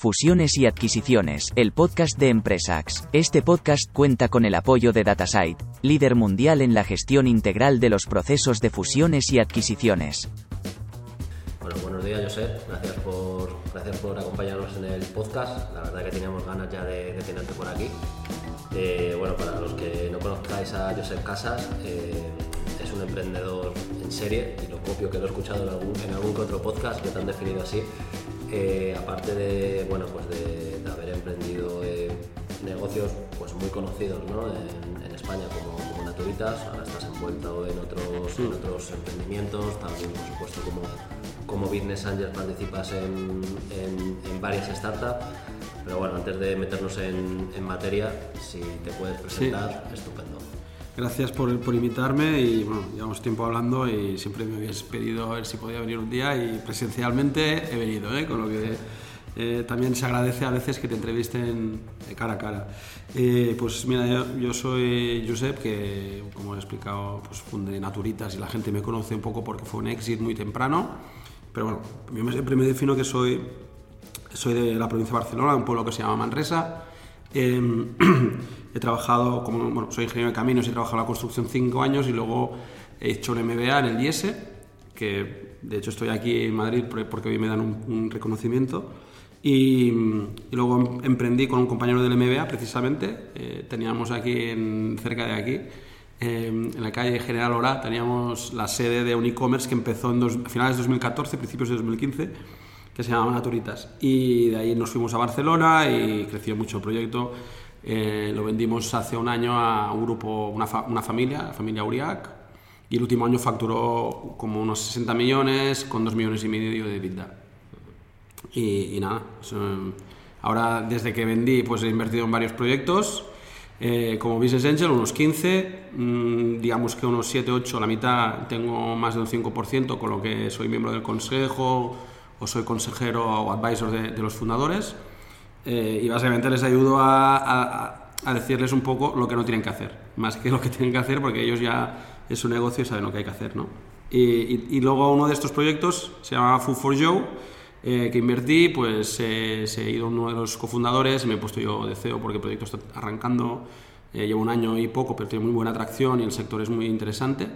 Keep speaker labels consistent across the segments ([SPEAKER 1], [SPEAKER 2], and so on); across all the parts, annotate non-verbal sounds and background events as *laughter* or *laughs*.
[SPEAKER 1] Fusiones y adquisiciones, el podcast de Empresax. Este podcast cuenta con el apoyo de Datasite, líder mundial en la gestión integral de los procesos de fusiones y adquisiciones.
[SPEAKER 2] Bueno, buenos días, Josep. Gracias por, gracias por acompañarnos en el podcast. La verdad que teníamos ganas ya de, tenerte por aquí. Eh, bueno, para los que no conozcáis a Josep Casas, eh, es un emprendedor en serie y lo copio que lo he escuchado en algún, en algún otro podcast que te han definido así. Eh, aparte de, bueno, pues de, haber emprendido eh, negocios pues muy conocidos ¿no? en, España como, como, Naturitas, ahora estás envuelto en otros, en otros emprendimientos, también por supuesto como, como Business Angel participas en, en, varias startups, pero bueno, antes de meternos en, materia, si te puedes presentar, estupendo.
[SPEAKER 3] Gracias por, por, invitarme y bueno, llevamos tiempo hablando y siempre me habías pedido a ver si podía venir un día y presencialmente he venido, ¿eh? con lo que eh, también se agradece a veces que te entrevisten cara a cara. Eh, pues mira, yo, soy Josep, que como he explicado, pues fundé Naturitas y la gente me conoce un poco porque fue un éxito muy temprano, pero bueno, yo siempre me defino que soy, soy de la provincia de Barcelona, un pueblo que se llama Manresa. Em, *clears throat* He trabajado, como bueno, soy ingeniero de caminos, he trabajado en la construcción cinco años y luego he hecho un MBA en el IES, que de hecho estoy aquí en Madrid porque hoy me dan un, reconocimiento. Y, luego em, emprendí con un compañero del MBA, precisamente. Eh, teníamos aquí, en, cerca de aquí, em, en la calle General Ora, teníamos la sede de un e-commerce que empezó en dos, a finales de 2014, principios de 2015, que se llamaba Naturitas. Y de ahí nos fuimos a Barcelona y creció mucho el proyecto. Eh, lo vendimos hace un año a un grupo, una, una familia, la familia Uriac, y el último año facturó como unos 60 millones con 2 millones y medio de vida. Y, nada, ahora desde que vendí pues he invertido en varios proyectos, eh, como Business Angel unos 15, mm, digamos que unos 7, 8, la mitad tengo más de un 5%, con lo que soy miembro del consejo o soy consejero o advisor de, de los fundadores. Eh, y básicamente les ayudo a, a, decirles un poco lo que no tienen que hacer, más que lo que *laughs* tienen que hacer porque ellos ya es su negocio y saben lo que hay que hacer. ¿no? Y, y, luego uno de estos proyectos se llama Food for Joe, eh, que invertí, pues eh, se ha ido uno de los cofundadores y me he puesto yo de CEO porque el proyecto está arrancando, llevo un año y poco, pero tiene muy buena atracción y el sector es muy interesante.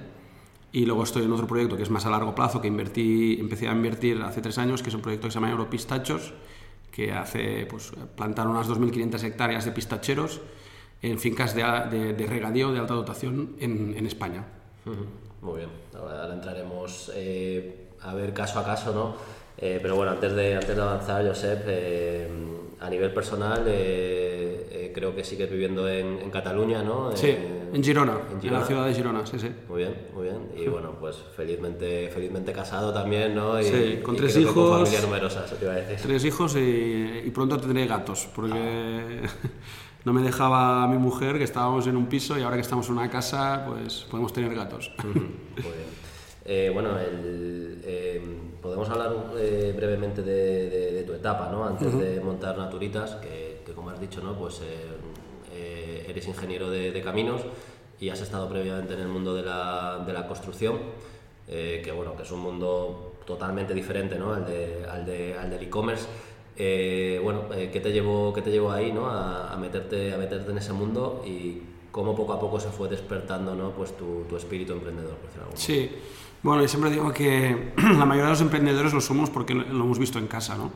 [SPEAKER 3] Y luego estoy en otro proyecto que es más a largo plazo, que invertí, empecé a invertir hace tres años, que es un proyecto que se llama Europistachos, que hace pues, plantar unas 2.500 hectáreas de pistacheros en fincas de, de, regadío de alta dotación en, en España.
[SPEAKER 2] Muy bien, ahora entraremos eh, a ver caso a caso, ¿no? Eh, pero bueno, antes de, antes de avanzar, Josep, eh, a nivel personal, creo que sigues viviendo en, en Cataluña, ¿no?
[SPEAKER 3] Sí, en Girona, en la ciudad de Girona, sí, sí.
[SPEAKER 2] Muy bien, muy bien. Y bueno, pues felizmente, felizmente casado también, ¿no? Y,
[SPEAKER 3] sí, con tres hijos. Con
[SPEAKER 2] familia numerosa, eso te iba a decir.
[SPEAKER 3] Tres hijos y, y pronto tendré gatos, porque *laughs* no me dejaba mi mujer, que estábamos en un piso y ahora que estamos en una casa, pues podemos tener gatos.
[SPEAKER 2] Muy bien. Eh, bueno, el, eh, podemos hablar eh, brevemente de, etapa, ¿no? Antes de montar Naturitas, que, que, como has dicho, ¿no? Pues eres ingeniero de, caminos y has estado previamente en el mundo de la, de la construcción, eh, que bueno, que es un mundo totalmente diferente ¿no? al, de, al, de, al del e-commerce. Eh, bueno, eh, ¿qué, te llevó, ¿qué te llevó ahí ¿no? a, a, meterte, a meterte en ese mundo y cómo poco a poco se fue despertando ¿no? pues tu, tu espíritu emprendedor? Por
[SPEAKER 3] sí, bueno, yo siempre digo que *clears throat* la mayoría de los emprendedores lo somos porque lo hemos visto en casa, ¿no?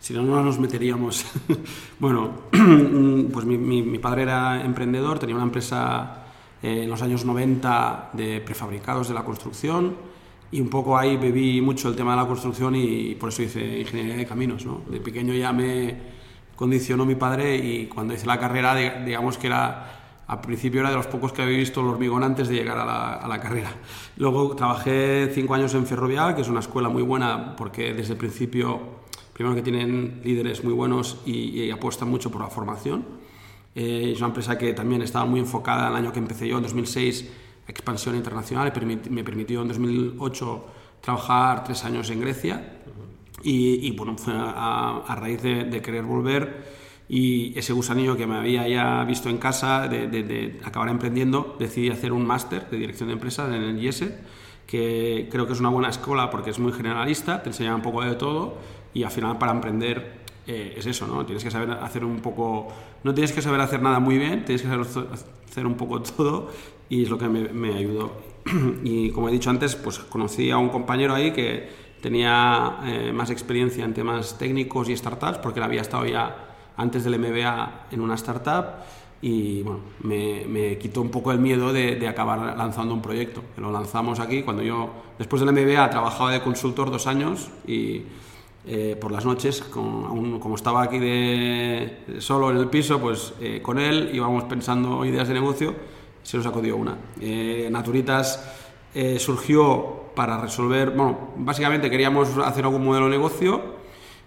[SPEAKER 3] Si no, no nos meteríamos. *laughs* bueno, *clears throat* pues mi, padre era emprendedor, tenía una empresa eh, en los años 90 de prefabricados de la construcción y un poco ahí bebí mucho el tema de la construcción y, por eso hice ingeniería de caminos. ¿no? De pequeño ya me condicionó mi padre y cuando hice la carrera, digamos que era al principio era de los pocos que había visto el hormigón antes de llegar a la, a la, carrera. Luego trabajé cinco años en Ferrovial, que es una escuela muy buena porque desde el principio primero que tienen líderes muy buenos y, apuestan mucho por la formación. Eh, es una empresa que también estaba muy enfocada el año que empecé yo, en 2006, expansión internacional, y me permitió en 2008 trabajar tres años en Grecia. Y, bueno, fue a, raíz de, querer volver y ese gusanillo que me había ya visto en casa de, de acabar emprendiendo, decidí hacer un máster de dirección de empresas en el IES, que creo que es una buena escuela porque es muy generalista, te enseña un poco de todo y al final para emprender eh, es eso, ¿no? Tienes que saber hacer un poco, no tienes que saber hacer nada muy bien, tienes que saber hacer un poco *laughs* todo y es lo que me, me ayudó. *clears throat* y como he dicho antes, pues conocí a un compañero ahí que tenía eh, más experiencia en temas técnicos y startups porque él había estado ya antes del MBA en una startup y bueno, me, me quitó un poco el miedo de, de, acabar lanzando un proyecto. Lo lanzamos aquí cuando yo, después del MBA, trabajaba de consultor dos años y eh, por las noches, con, como estaba aquí de, solo en el piso, pues eh, con él íbamos pensando ideas de negocio, se nos acudió una. Eh, Naturitas surgió para resolver, bueno, básicamente queríamos hacer algún modelo de negocio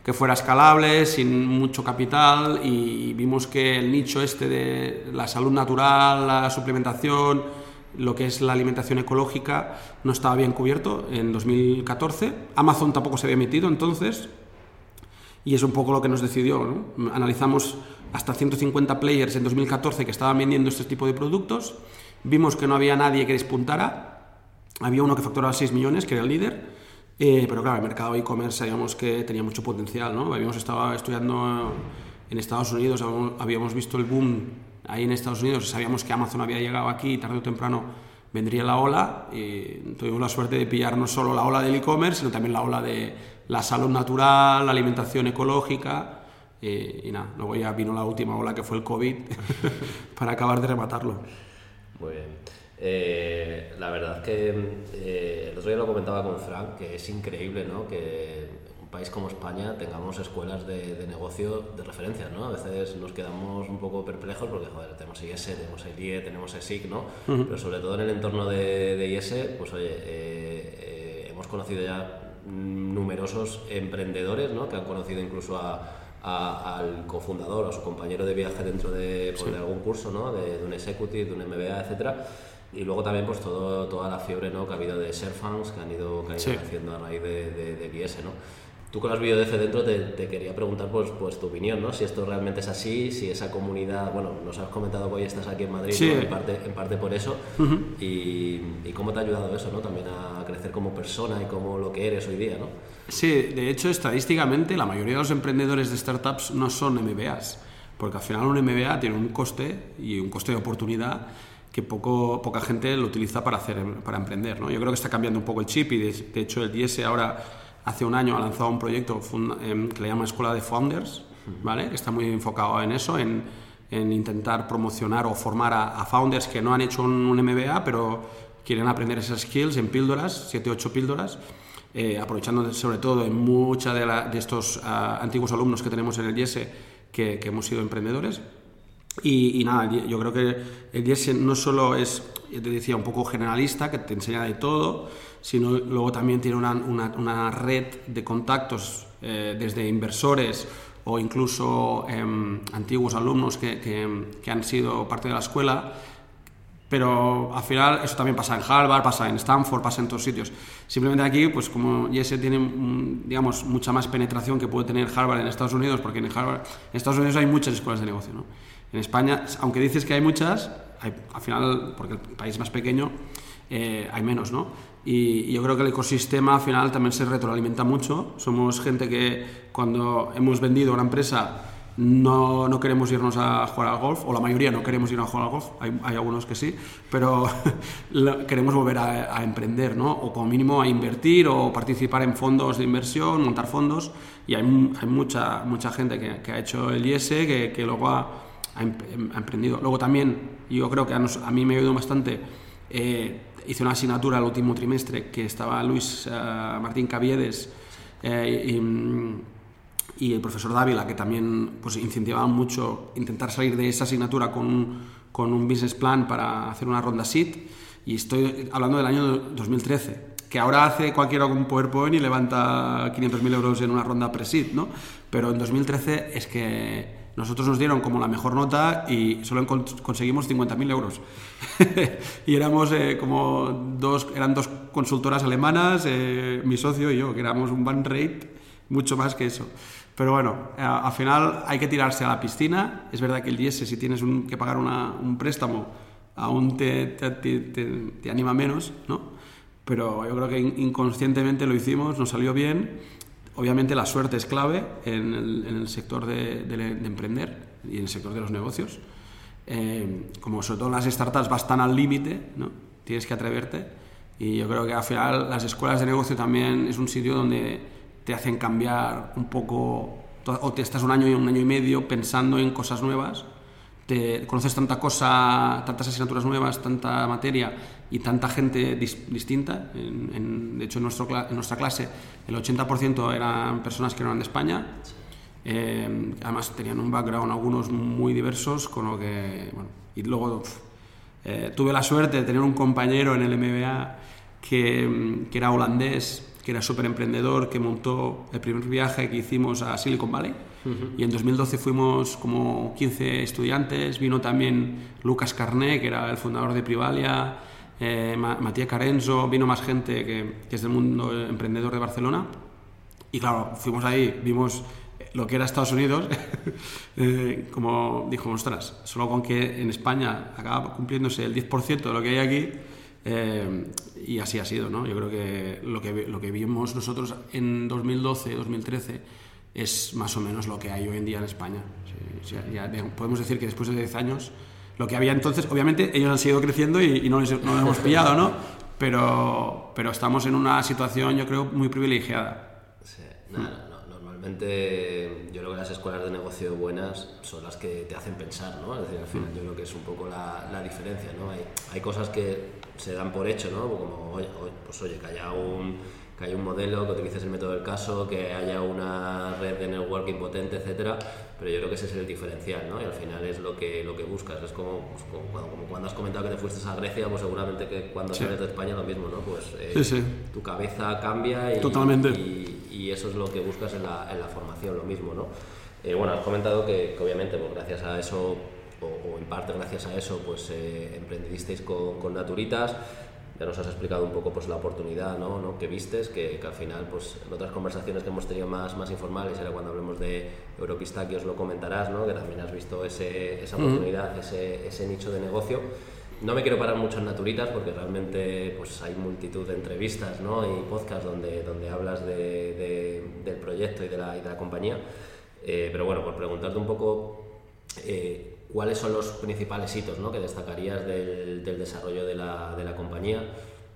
[SPEAKER 3] que fuera escalable, sin mucho capital y vimos que el nicho este de la salud natural, la suplementación, lo que es la alimentación ecológica no estaba bien cubierto en 2014. Amazon tampoco se había metido entonces y es un poco lo que nos decidió. Analizamos hasta 150 players en 2014 que estaban vendiendo este tipo de productos. Vimos que no había nadie que despuntara. Había uno que facturaba 6 millones, que era el líder eh, pero claro, el mercado e-commerce sabíamos que tenía mucho potencial, ¿no? Habíamos estado estudiando en Estados Unidos, habíamos visto el boom ahí en Estados Unidos, sabíamos que Amazon había llegado aquí y tarde o temprano vendría la ola y tuvimos la suerte de pillar no solo la ola del e-commerce, sino también la ola de la salud natural, la alimentación ecológica y nada, luego ya vino la última ola que fue el COVID *laughs* para acabar de rematarlo.
[SPEAKER 2] Muy bien. Eh, la verdad es que eh, el otro día lo comentaba con Frank, que es increíble ¿no? que país como España tengamos escuelas de, negocio de referencia. ¿no? A veces nos quedamos un poco perplejos porque joder, tenemos IES, tenemos IE, tenemos ESIC, ¿no? pero sobre todo en el entorno de, de IES, pues oye, eh, hemos conocido ya numerosos emprendedores ¿no? que han conocido incluso a, al cofundador o a su compañero de viaje dentro de, pues, de algún curso, ¿no? de, de un executive, de un MBA, etcétera y luego también pues todo, toda la fiebre ¿no? que ha habido de Serfans que han ido, que han ido haciendo a raíz de, de, de ¿no? Tú con las de dentro te, te, quería preguntar pues, pues tu opinión, ¿no? Si esto realmente es así, si esa comunidad, bueno, nos has comentado que hoy estás aquí en Madrid, en, parte, en parte por eso, y, y, cómo te ha ayudado eso, ¿no? También a crecer como persona y como lo que eres hoy día, ¿no?
[SPEAKER 3] Sí, de hecho, estadísticamente, la mayoría de los emprendedores de startups no son MBAs, porque al final un MBA tiene un coste y un coste de oportunidad que poco, poca gente lo utiliza para, hacer, para emprender. ¿no? Yo creo que está cambiando un poco el chip y de, hecho el DS ahora hace un año ha lanzado un proyecto em, que le llama Escuela de Founders, ¿vale? que está muy enfocado en eso, en, en intentar promocionar o formar a, founders que no han hecho un, MBA pero quieren aprender esas skills en píldoras, 7 8 píldoras. Eh, aprovechando sobre todo de muchos de, de, estos ah, antiguos alumnos que tenemos en el IES que, que hemos sido emprendedores y, nada, yo creo que el IES no solo es, te decía, un poco generalista, que te enseña de todo, sino luego también tiene una, una, red de contactos eh, desde inversores o incluso em, antiguos alumnos que, que, han sido parte de la escuela, pero al final eso también pasa en Harvard, pasa en Stanford, pasa en todos sitios. Simplemente aquí, pues como IES tiene, digamos, mucha más penetración que puede tener Harvard en Estados Unidos, porque en Harvard, en Estados Unidos hay muchas escuelas de negocio, ¿no? En España, aunque dices que hay muchas, al final, porque el país es más pequeño, eh, hay menos, ¿no? Y, yo creo que el ecosistema al final también se retroalimenta mucho. Somos gente que cuando hemos vendido una empresa no, no, queremos irnos a jugar al golf, o la mayoría no queremos ir a jugar al golf, hay, hay algunos que sí, pero *laughs* queremos volver a, a, emprender, ¿no? O como mínimo a invertir o participar en fondos de inversión, montar fondos, y hay, hay mucha, mucha gente que, que, ha hecho el IS que, que luego ha ha, emprendido. Luego también, yo creo que a, mí me ayudado bastante, eh, hice una asignatura el último trimestre que estaba Luis eh, Martín Caviedes eh, y, el profesor Dávila, que también pues, incentivaban mucho intentar salir de esa asignatura con, con un business plan para hacer una ronda SIT. Y estoy hablando del año 2013 que ahora hace cualquiera con un PowerPoint y levanta 500.000 euros en una ronda pre-SIT, ¿no? Pero en 2013 es que nosotros nos dieron como la mejor nota y solo conseguimos 50.000 euros. *laughs* y éramos eh, como dos, eran dos consultoras alemanas, eh, mi socio y yo, que éramos un band rate mucho más que eso. Pero bueno, al final hay que tirarse a la piscina. Es verdad que el IES, si tienes que pagar un préstamo, aún te, te, te, anima menos, ¿no? Pero yo creo que inconscientemente lo hicimos, nos salió bien obviamente la suerte es clave en el, sector de, emprender y en el sector de los negocios. Eh, como sobre todo las startups vas al límite, ¿no? tienes que atreverte. Y yo creo que al final las escuelas de negocio también es un sitio donde te hacen cambiar un poco, o te estás un año y un año y medio pensando en cosas nuevas te conoces tanta cosa, tantas asignaturas nuevas, tanta materia y tanta gente distinta. de hecho, en, nuestro, en, nuestra clase el 80% eran personas que no eran de España. Eh, además tenían un background algunos muy diversos, con lo que... Bueno, y luego eh, tuve la suerte de tener un compañero en el MBA que, que era holandés, que era súper emprendedor, que montó el primer viaje que hicimos a Silicon Valley. Y en 2012 fuimos como 15 estudiantes. Vino también Lucas Carné, que era el fundador de Privalia, eh, Matías Carenzo, vino más gente que, que, es del mundo emprendedor de Barcelona. Y claro, fuimos ahí, vimos lo que era Estados Unidos, *laughs* eh, como dijo, ostras, solo con que en España acaba cumpliéndose el 10% de lo que hay aquí, eh, y así ha sido, ¿no? Yo creo que lo, que lo que vimos nosotros en 2012, 2013, es más o menos lo que hay hoy en día en España. ya podemos decir que después de 10 años, lo que había entonces, obviamente ellos han seguido creciendo y, no, les, no hemos *laughs* pillado, ¿no? Pero, pero estamos en una situación, yo creo, muy privilegiada.
[SPEAKER 2] Sí, nada, normalmente yo creo que las escuelas de negocio buenas son las que te hacen pensar, ¿no? Es decir, al final yo creo que es un poco la, la diferencia, ¿no? Hay, hay cosas que se dan por hecho, ¿no? Como, oye, pues oye, que haya un que haya un modelo, que utilices el método del caso, que haya una red de networking potente, etcétera, pero yo creo que ese es el diferencial, ¿no? Y al final es lo que, lo que buscas, es como, pues, como, cuando, has comentado que te fuiste a Grecia, pues seguramente que cuando sales de España lo mismo, ¿no? Pues eh, tu cabeza cambia y,
[SPEAKER 3] Totalmente.
[SPEAKER 2] Y, eso es lo que buscas en la, en la formación, lo mismo, ¿no? Eh, bueno, has comentado que, obviamente, pues gracias a eso o, en parte gracias a eso, pues eh, emprendisteis con, con Naturitas ya nos has explicado un poco pues, la oportunidad ¿no? ¿no? que vistes, que, que, al final, pues, en otras conversaciones que hemos tenido más, más informales, era cuando hablemos de Europista, que os lo comentarás, ¿no? que también has visto ese, esa oportunidad, ese, ese, nicho de negocio. No me quiero parar mucho en Naturitas porque realmente pues, hay multitud de entrevistas ¿no? y podcasts donde, donde hablas de, del proyecto y de la, y de la compañía. Eh, pero bueno, por preguntarte un poco, eh, ¿Cuáles son los principales hitos ¿no? que destacarías del, del desarrollo de la, de la, compañía?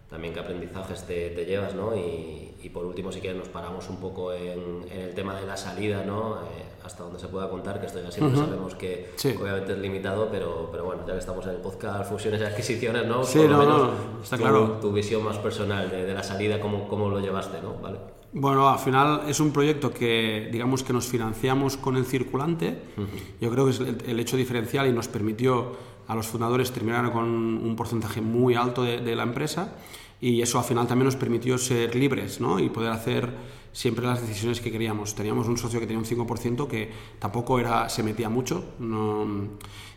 [SPEAKER 2] También qué aprendizajes te, te llevas, ¿no? Y, y, por último, si quieres, nos paramos un poco en, en el tema de la salida, ¿no? Eh, hasta donde se pueda contar, que esto ya siempre sabemos que obviamente es limitado, pero, pero bueno, ya que estamos en el podcast Fusiones y Adquisiciones, ¿no?
[SPEAKER 3] Sí, no, no, está claro.
[SPEAKER 2] Tu visión más personal de, de la salida, ¿cómo, cómo lo llevaste, ¿no? ¿Vale?
[SPEAKER 3] Bueno, al final es un proyecto que, digamos, que nos financiamos con el circulante. Yo creo que es el, hecho diferencial y nos permitió a los fundadores terminar con un porcentaje muy alto de, la empresa y eso al final también nos permitió ser libres ¿no? y poder hacer siempre las decisiones que queríamos. Teníamos un socio que tenía un 5% que tampoco era, se metía mucho.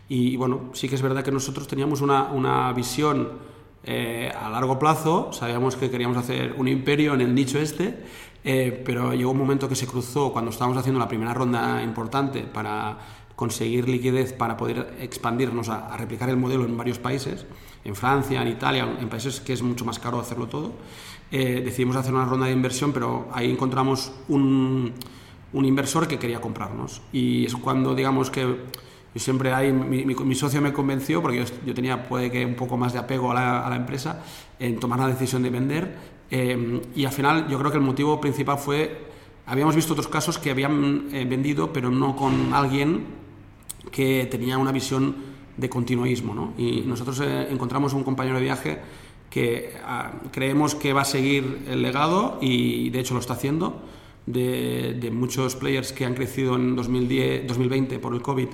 [SPEAKER 3] y, bueno, sí que es verdad que nosotros teníamos una, una visión eh, a largo plazo, sabíamos que queríamos hacer un imperio en el nicho este eh, pero llegó un momento que se cruzó cuando estábamos haciendo la primera ronda importante para conseguir liquidez para poder expandirnos a, replicar el modelo en varios países, en Francia, en Italia, en países que es mucho más caro hacerlo todo. Eh, decidimos hacer una ronda de inversión, pero ahí encontramos un, un inversor que quería comprarnos. Y es cuando, digamos que yo siempre ahí, mi, mi, socio me convenció, porque yo, yo, tenía, puede que un poco más de apego a la, a la empresa, en tomar la decisión de vender Em, y al final yo creo que el motivo principal fue, habíamos visto otros casos que habían eh, vendido, pero no con alguien que tenía una visión de continuismo. ¿no? Y nosotros eh, encontramos un compañero de viaje que ah, creemos que va a seguir el legado y de hecho lo está haciendo. De, de muchos players que han crecido en 2010, 2020 por el COVID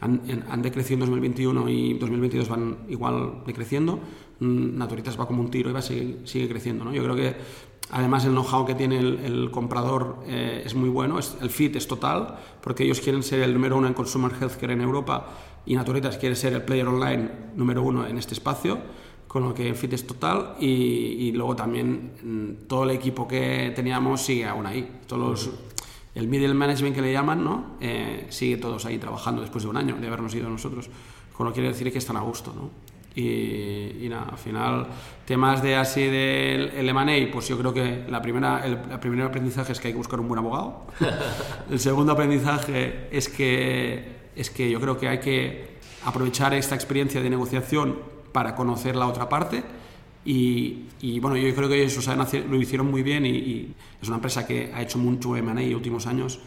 [SPEAKER 3] han, han, decrecido en 2021 y 2022 van igual decreciendo. Mm, Naturitas va como un tiro y va sigue, sigue creciendo. ¿no? Yo creo que además el know-how que tiene el, comprador eh, es muy bueno, es, el fit es total, porque ellos quieren ser el número uno en consumer healthcare en Europa y Naturitas quiere ser el player online número uno en este espacio, con lo que el fit es total y, y luego también mm, todo el equipo que teníamos sigue aún ahí. Todos los, el middle management que le llaman, ¿no? Eh, sigue todos ahí trabajando después de un año de habernos ido nosotros, con lo que quiere decir que están a gusto, ¿no? Y, nada, al final, temas de así del el M&A, pues yo creo que la primera, el, primer aprendizaje es que hay que buscar un buen abogado. *laughs* el segundo aprendizaje es que, es que yo creo que hay que aprovechar esta experiencia de negociación para conocer la otra parte. Y, y bueno, yo creo que ellos lo hicieron muy bien y, y es una empresa que ha hecho mucho M&A en los últimos años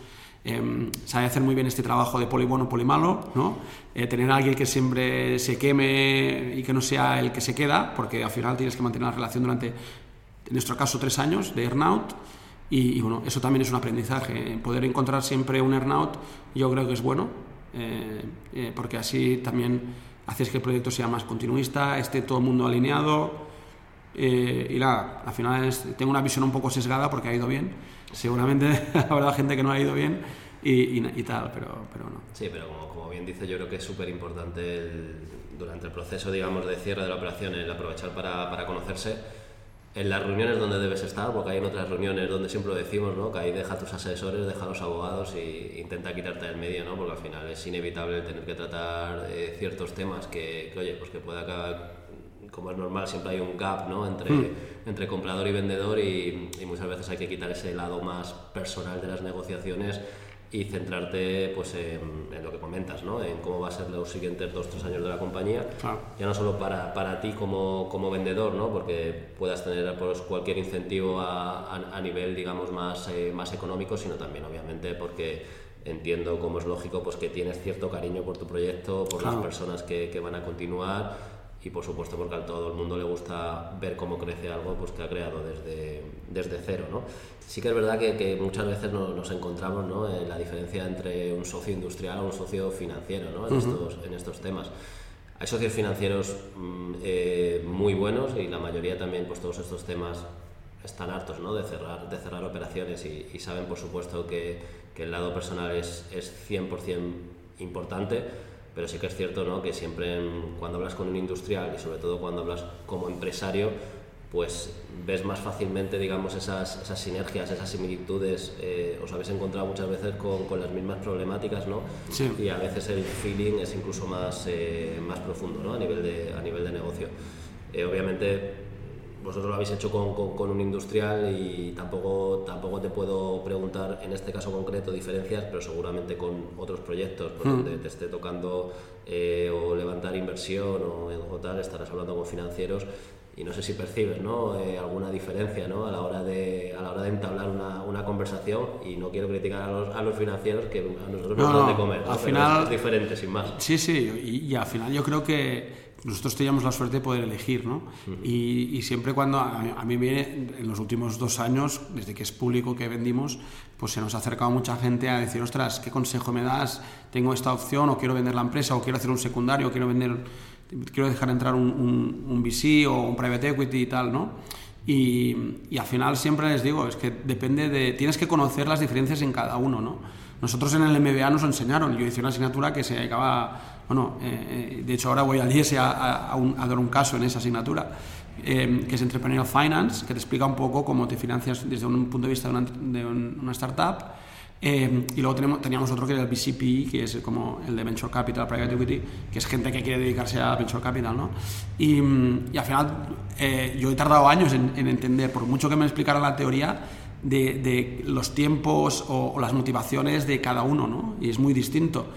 [SPEAKER 3] eh, sabe hacer muy bien este trabajo de poli bueno, poli malo, ¿no? Eh, tener a alguien que siempre se queme y que no sea el que se queda, porque al final tienes que mantener la relación durante, en nuestro caso, tres años de earnout. Y, y bueno, eso también es un aprendizaje. Poder encontrar siempre un earnout yo creo que es bueno, eh, eh, porque así también haces que el proyecto sea más continuista, esté todo el mundo alineado. Eh, y nada, al final tengo una visión un poco sesgada porque ha ido bien. Seguramente *laughs* habrá gente que no ha ido bien y, y, tal, pero, pero no.
[SPEAKER 2] Sí, pero como, como, bien dice, yo creo que es súper importante durante el proceso, digamos, de cierre de la operación, el aprovechar para, para conocerse en las reuniones donde debes estar, porque hay en otras reuniones donde siempre lo decimos, ¿no? que ahí deja a tus asesores, deja a los abogados e intenta quitarte del medio, ¿no? porque al final es inevitable tener que tratar eh, ciertos temas que, que, oye, pues que pueda como es normal, siempre hay un gap ¿no? entre, hmm. entre comprador y vendedor y, muchas veces hay que quitar ese lado más personal de las negociaciones y centrarte pues, en, lo que comentas, ¿no? en cómo va a ser los siguientes dos o tres años de la compañía, ya no solo para, para ti como, como, vendedor, ¿no? porque puedas tener pues, cualquier incentivo a, a, nivel digamos, más, eh, más económico, sino también obviamente porque entiendo, como es lógico, pues que tienes cierto cariño por tu proyecto, por las personas que, que van a continuar y por supuesto porque a todo el mundo le gusta ver cómo crece algo pues, que ha creado desde, desde cero. ¿no? Sí que es verdad que, que muchas veces nos, nos encontramos ¿no? en la diferencia entre un socio industrial o un socio financiero ¿no? en, estos, en estos temas. Hay socios financieros mm, eh, muy buenos y la mayoría también, pues todos estos temas están hartos ¿no? de, cerrar, de cerrar operaciones y, y saben, por supuesto, que, que, el lado personal es, es 100% importante pero sí que es cierto ¿no? que siempre cuando hablas con un industrial y sobre todo cuando hablas como empresario, pues ves más fácilmente digamos esas, esas sinergias, esas similitudes, eh, os habéis encontrado muchas veces con, con las mismas problemáticas ¿no?
[SPEAKER 3] Sí.
[SPEAKER 2] y a veces el feeling es incluso más, eh, más profundo ¿no? a, nivel de, a nivel de negocio. Eh, obviamente vosotros lo habéis hecho con, con, un industrial y tampoco, tampoco te puedo preguntar en este caso concreto diferencias, pero seguramente con otros proyectos por hmm. donde te esté tocando eh, o levantar inversión o, o, tal, estarás hablando con financieros y no sé si percibes ¿no? Eh, alguna diferencia ¿no? a, la hora de, a la hora de entablar una, una conversación y no quiero criticar a los, a los financieros que a nosotros nos dan de comer,
[SPEAKER 3] al final,
[SPEAKER 2] es diferente sin más.
[SPEAKER 3] Sí, sí, y, y al final yo creo que nosotros teníamos la suerte de poder elegir, ¿no? y, y, siempre cuando a, mí viene, en los últimos dos años, desde que es público que vendimos, pues se nos ha acercado mucha gente a decir, ostras, ¿qué consejo me das? Tengo esta opción, o quiero vender la empresa, o quiero hacer un secundario, o quiero vender, quiero dejar entrar un, un, un VC o un private equity y tal, ¿no? Y, y, al final siempre les digo, es que depende de, tienes que conocer las diferencias en cada uno, ¿no? Nosotros en el MBA nos enseñaron, yo hice una asignatura que se acaba bueno, eh, eh, de hecho ahora voy al IES a, a, un, a, dar un caso en esa asignatura, eh, que es Entrepreneurial Finance, que te explica un poco cómo te financias desde un punto de vista de una, startup. Eh, y luego tenemos, teníamos otro que era el BCP, que es como el de Venture Capital, Private Equity, que es gente que quiere dedicarse a Venture Capital, ¿no? Y, y al final eh, yo he tardado años en, en, entender, por mucho que me explicara la teoría, de, de los tiempos o, o, las motivaciones de cada uno, ¿no? Y es muy distinto.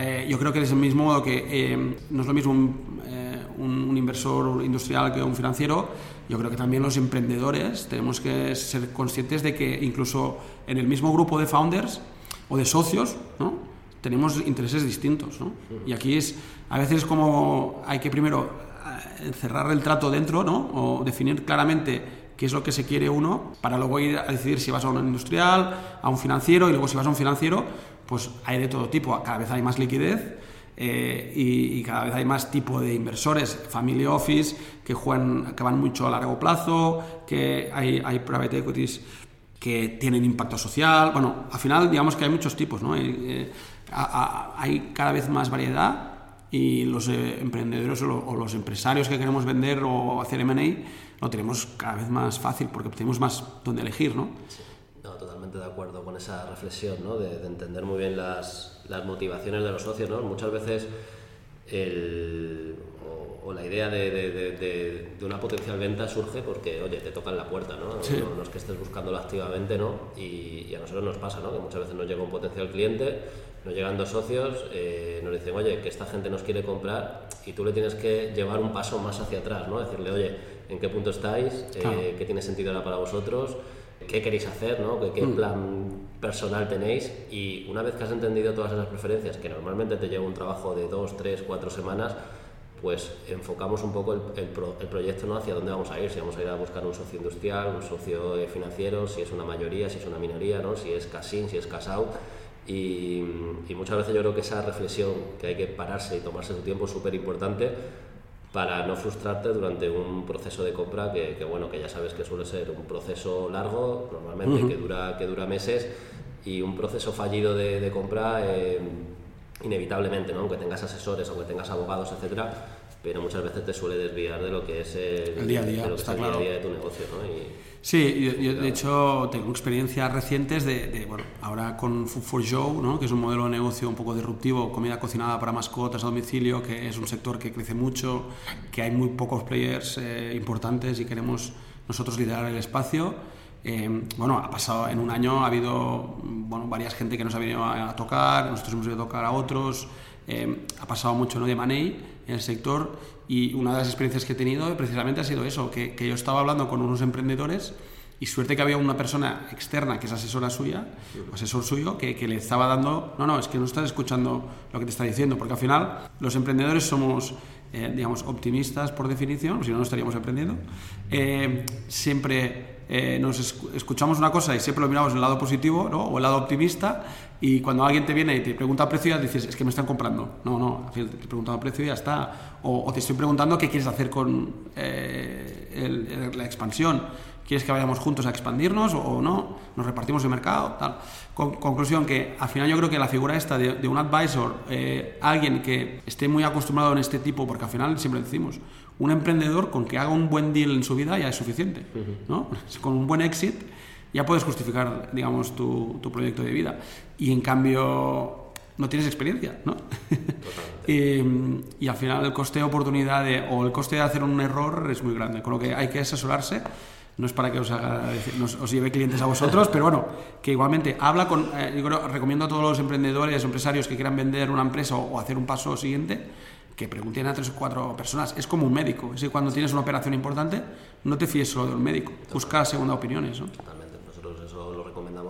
[SPEAKER 3] Eh, yo creo que es el mismo modo que eh, no es lo mismo un, eh, un, un, inversor industrial que un financiero. Yo creo que también los emprendedores tenemos que ser conscientes de que incluso en el mismo grupo de founders o de socios, ¿no? tenemos intereses distintos. ¿no? Y aquí es, a veces como hay que primero eh, cerrar el trato dentro ¿no? o definir claramente qué es lo que se quiere uno para luego ir a decidir si vas a un industrial, a un financiero y luego si vas a un financiero pues hay de todo tipo, cada vez hay más liquidez eh, y, y, cada vez hay más tipo de inversores, family office, que, juegan, que van mucho a largo plazo, que hay, hay private equities que tienen impacto social, bueno, al final digamos que hay muchos tipos, ¿no? Hay, eh, hay cada vez más variedad y los eh, emprendedores o, los empresarios que queremos vender o hacer M&A lo tenemos cada vez más fácil porque tenemos más donde elegir, ¿no?
[SPEAKER 2] Sí totalmente de acuerdo con esa reflexión, ¿no? de, de, entender muy bien las, las, motivaciones de los socios. ¿no? Muchas veces el, o, o, la idea de, de, de, una potencial venta surge porque, oye, te tocan la puerta, ¿no? No, es que estés buscándolo activamente, ¿no? Y, a nosotros nos pasa, ¿no? Que muchas veces nos llega un potencial cliente, nos llegan dos socios, eh, nos dicen, oye, que esta gente nos quiere comprar y tú le tienes que llevar un paso más hacia atrás, ¿no? Decirle, oye, ¿en qué punto estáis? Eh, ¿Qué tiene sentido ahora para vosotros? Qué queréis hacer, ¿no? ¿Qué, mm. plan personal tenéis y una vez que has entendido todas esas preferencias, que normalmente te lleva un trabajo de dos, tres, cuatro semanas, pues enfocamos un poco el, el, proyecto ¿no? hacia dónde vamos a ir, si vamos a ir a buscar un socio industrial, un socio financiero, si es una mayoría, si es una minoría, ¿no? si es casín, si es casado. Y, y, muchas veces yo creo que esa reflexión que hay que pararse y tomarse su tiempo es súper importante para no frustrarte durante un proceso de compra que, que, bueno que ya sabes que suele ser un proceso largo normalmente que dura que dura meses y un proceso fallido de, de compra eh, inevitablemente ¿no? aunque tengas asesores aunque tengas abogados etcétera pero muchas veces te suele desviar de lo que es el,
[SPEAKER 3] día a día,
[SPEAKER 2] de, lo que es el día, a día de tu negocio ¿no?
[SPEAKER 3] Sí, yo, de hecho tengo experiencias recientes de, bueno, ahora con Food for Joe, ¿no? que es un modelo de negocio un poco disruptivo, comida cocinada para mascotas a domicilio, que es un sector que crece mucho, que hay muy pocos players eh, importantes y queremos nosotros liderar el espacio. Eh, bueno, ha pasado en un año, ha habido bueno, varias gente que nos ha venido a, tocar, nosotros hemos ido a tocar a otros, eh, ha pasado mucho ¿no? de money en el sector y una de las experiencias que he tenido precisamente ha sido eso, que, que yo estaba hablando con unos emprendedores y suerte que había una persona externa que es asesora suya, asesor suyo, que, que, le estaba dando, no, no, es que no estás escuchando lo que te está diciendo, porque al final los emprendedores somos, eh, digamos, optimistas por definición, si no, no estaríamos emprendiendo. Eh, siempre eh, nos escuchamos una cosa y siempre lo miramos en el lado positivo ¿no? o el lado optimista y cuando alguien te viene y te pregunta el precio, ya dices, es que me están comprando. No, no, te he preguntado el precio y ya está. O, te estoy preguntando qué quieres hacer con eh, la expansión. ¿Quieres que vayamos juntos a expandirnos o, no? ¿Nos repartimos el mercado? Tal. conclusión, que al final yo creo que la figura esta de, un advisor, eh, alguien que esté muy acostumbrado en este tipo, porque al final siempre decimos, un emprendedor con que haga un buen deal en su vida ya es suficiente. ¿no? *laughs* Con un buen exit ya puedes justificar, digamos, tu, tu proyecto de vida. Y en cambio no tienes experiencia, ¿no? *laughs* y, y, al final el coste de oportunidad o el coste de hacer un error es muy grande, con lo que hay que asesorarse. No es para que os, haga, os lleve clientes a vosotros, *laughs* pero bueno, que igualmente habla con. Eh, yo creo, recomiendo a todos los emprendedores, empresarios que quieran vender una empresa o, hacer un paso siguiente, que pregunten a tres o cuatro personas. Es como un médico. Es que cuando tienes una operación importante, no te fíes solo de un médico. Busca segunda opiniones. ¿no?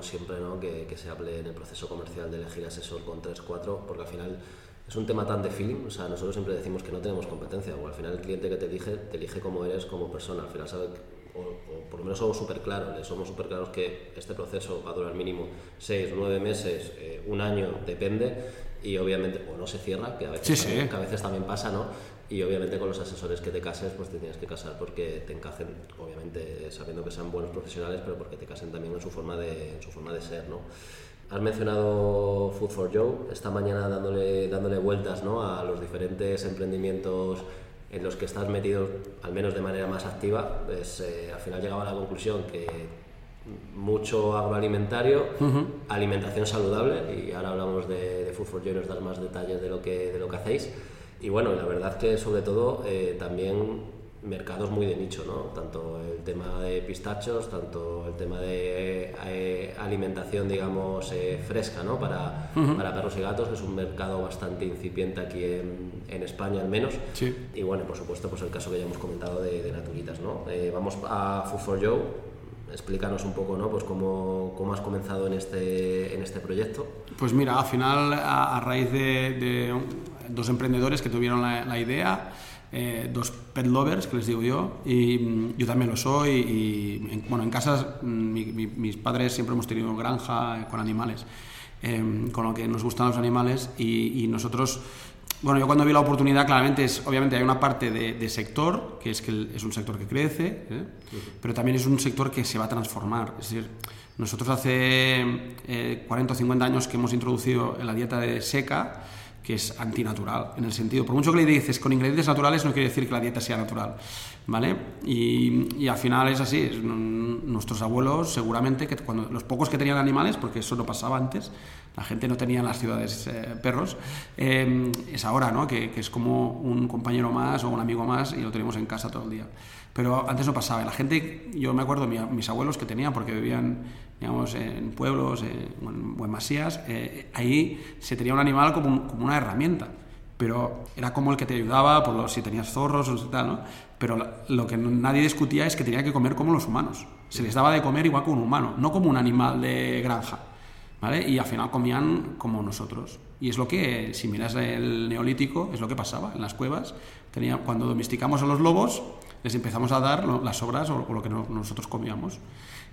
[SPEAKER 2] siempre ¿no? que, que, se hable en el proceso comercial de elegir asesor con 3-4, porque al final es un tema tan de feeling, o sea, nosotros siempre decimos que no tenemos competencia, o al final el cliente que te elige, te elige como eres como persona, al final sabe, o, por lo menos somos súper claros, somos súper claros que este proceso va a durar mínimo 6, 9 meses, eh, un año, depende, y obviamente, o no se cierra, que a veces, también, que a veces también pasa, ¿no? y obviamente con los asesores que te cases pues te tienes que casar porque te encajen obviamente sabiendo que sean buenos profesionales pero porque te casen también en su forma de, en su forma de ser ¿no? Has mencionado Food for Joe, esta mañana dándole, dándole vueltas ¿no? a los diferentes emprendimientos en los que estás metido, al menos de manera más activa, pues eh, al final llegaba a la conclusión que mucho agroalimentario, alimentación saludable, y ahora hablamos de, de Food for Joe y nos das más detalles de lo que, de lo que hacéis. Y bueno, la verdad que sobre todo eh, también mercados muy de nicho, ¿no? Tanto el tema de pistachos, tanto el tema de eh, alimentación, digamos, eh, fresca, ¿no? Para, para, perros y gatos, que es un mercado bastante incipiente aquí en, en España al menos.
[SPEAKER 3] Sí.
[SPEAKER 2] Y bueno, por supuesto, pues el caso que ya hemos comentado de, de Naturitas, ¿no? vamos a Food for Joe, explícanos un poco, ¿no? Pues cómo, cómo, has comenzado en este, en este proyecto.
[SPEAKER 3] Pues mira, al final, a, raíz de dos emprendedores que tuvieron la, idea, eh, dos pet lovers, que les digo yo, y mm, yo también lo soy. Y, en, bueno, en casa mm, mis padres siempre hemos tenido granja con animales, em, con lo que nos gustan los animales y, nosotros bueno, yo cuando vi la oportunidad, claramente, es, obviamente hay una parte de, sector, que es que es un sector que crece, ¿eh? pero también es un sector que se va a transformar. Es decir, nosotros hace 40 o 50 años que hemos introducido la dieta de seca, que es antinatural, en el sentido, por mucho que le dices con ingredientes naturales, no quiere decir que la dieta sea natural. ¿Vale? Y, y, al final es así, es, nuestros abuelos seguramente, que cuando los pocos que tenían animales, porque eso no pasaba antes, la gente no tenía en las ciudades eh, perros, eh, es ahora, ¿no? Que, que, es como un compañero más o un amigo más y lo tenemos en casa todo el día. Pero antes no pasaba. La gente, yo me acuerdo de mis abuelos que tenían, porque vivían, digamos, en pueblos eh, o en, masías, eh, ahí se tenía un animal como, como, una herramienta. Pero era como el que te ayudaba, por lo, si tenías zorros o tal, ¿no? Pero lo que nadie discutía es que tenía que comer como los humanos. Se les daba de comer igual que un humano, no como un animal de granja. ¿vale? Y al final comían como nosotros. Y es lo que, si miras el neolítico, es lo que pasaba en las cuevas. Tenía, cuando domesticamos a los lobos, les empezamos a dar las sobras o, lo que nosotros comíamos.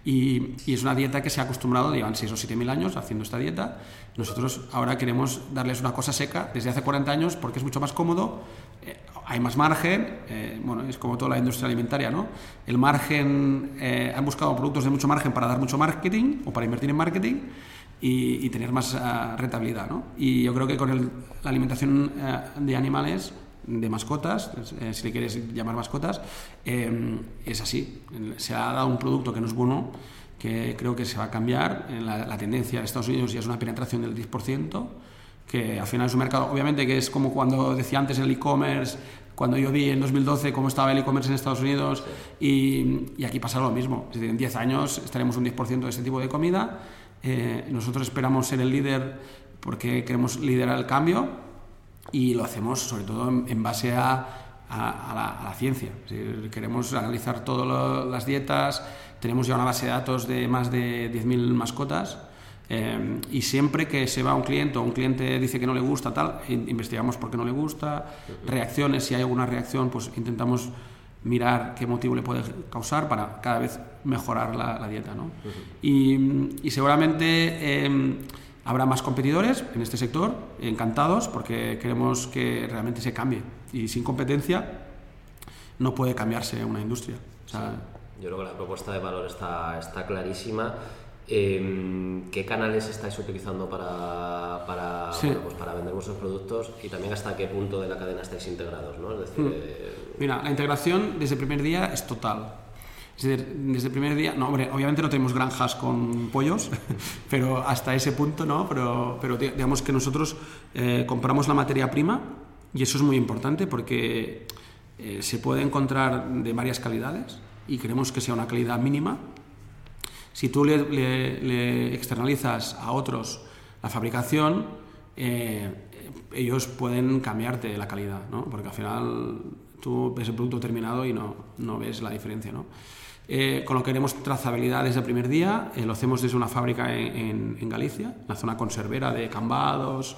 [SPEAKER 3] Y, y, es una dieta que se ha acostumbrado, llevan 6 o 7 mil años haciendo esta dieta. Nosotros ahora queremos darles una cosa seca desde hace 40 años porque es mucho más cómodo, eh, hay más margen, eh, bueno, es como toda la industria alimentaria, ¿no? El margen, eh, han buscado productos de mucho margen para dar mucho marketing o para invertir en marketing y, y tener más uh, rentabilidad. ¿no? Y yo creo que con el, la alimentación uh, de animales, de mascotas, eh, si le quieres llamar mascotas, eh, es así. Se ha dado un producto que no es bueno, que creo que se va a cambiar. La, la tendencia de Estados Unidos ya es una penetración del 10%, que al final es un mercado, obviamente que es como cuando decía antes el e-commerce, cuando yo vi en 2012 cómo estaba el e-commerce en Estados Unidos y, aquí pasa lo mismo. Es en 10 años estaremos un 10% de este tipo de comida eh, nosotros esperamos ser el líder porque queremos liderar el cambio y lo hacemos sobre todo en, en base a, a, a, la, a, la, ciencia. queremos analizar todas las dietas, tenemos ya una base de datos de más de 10.000 mascotas. Eh, y siempre que se va un cliente o un cliente dice que no le gusta tal, investigamos por qué no le gusta, reacciones, si hay alguna reacción, pues intentamos mirar qué motivo le puede causar para cada vez mejorar la, la dieta. ¿no? Uh -huh. y, y, seguramente eh, habrá más competidores en este sector, encantados, porque queremos que realmente se cambie. Y sin competencia no puede cambiarse una industria. O sea,
[SPEAKER 2] sí. Yo creo que la propuesta de valor está, está clarísima. Eh, ¿Qué canales estáis utilizando para, para, sí. bueno, pues para vender vuestros productos y también hasta qué punto de la cadena estáis integrados? ¿no? Es decir,
[SPEAKER 3] mm. eh... Mira, la integración desde el primer día es total. Es decir, desde el primer día, no, hombre, obviamente no tenemos granjas con pollos, *laughs* pero hasta ese punto no, pero, pero digamos que nosotros eh, compramos la materia prima y eso es muy importante porque eh, se puede encontrar de varias calidades y queremos que sea una calidad mínima si tú le, le, le externalizas a otros la fabricación, eh, ellos pueden cambiarte la calidad, ¿no? porque al final tú ves el producto terminado y no, no ves la diferencia. ¿no? Eh, con lo que queremos trazabilidad desde el primer día, eh, lo hacemos desde una fábrica en, en, en, Galicia, la zona conservera de Cambados,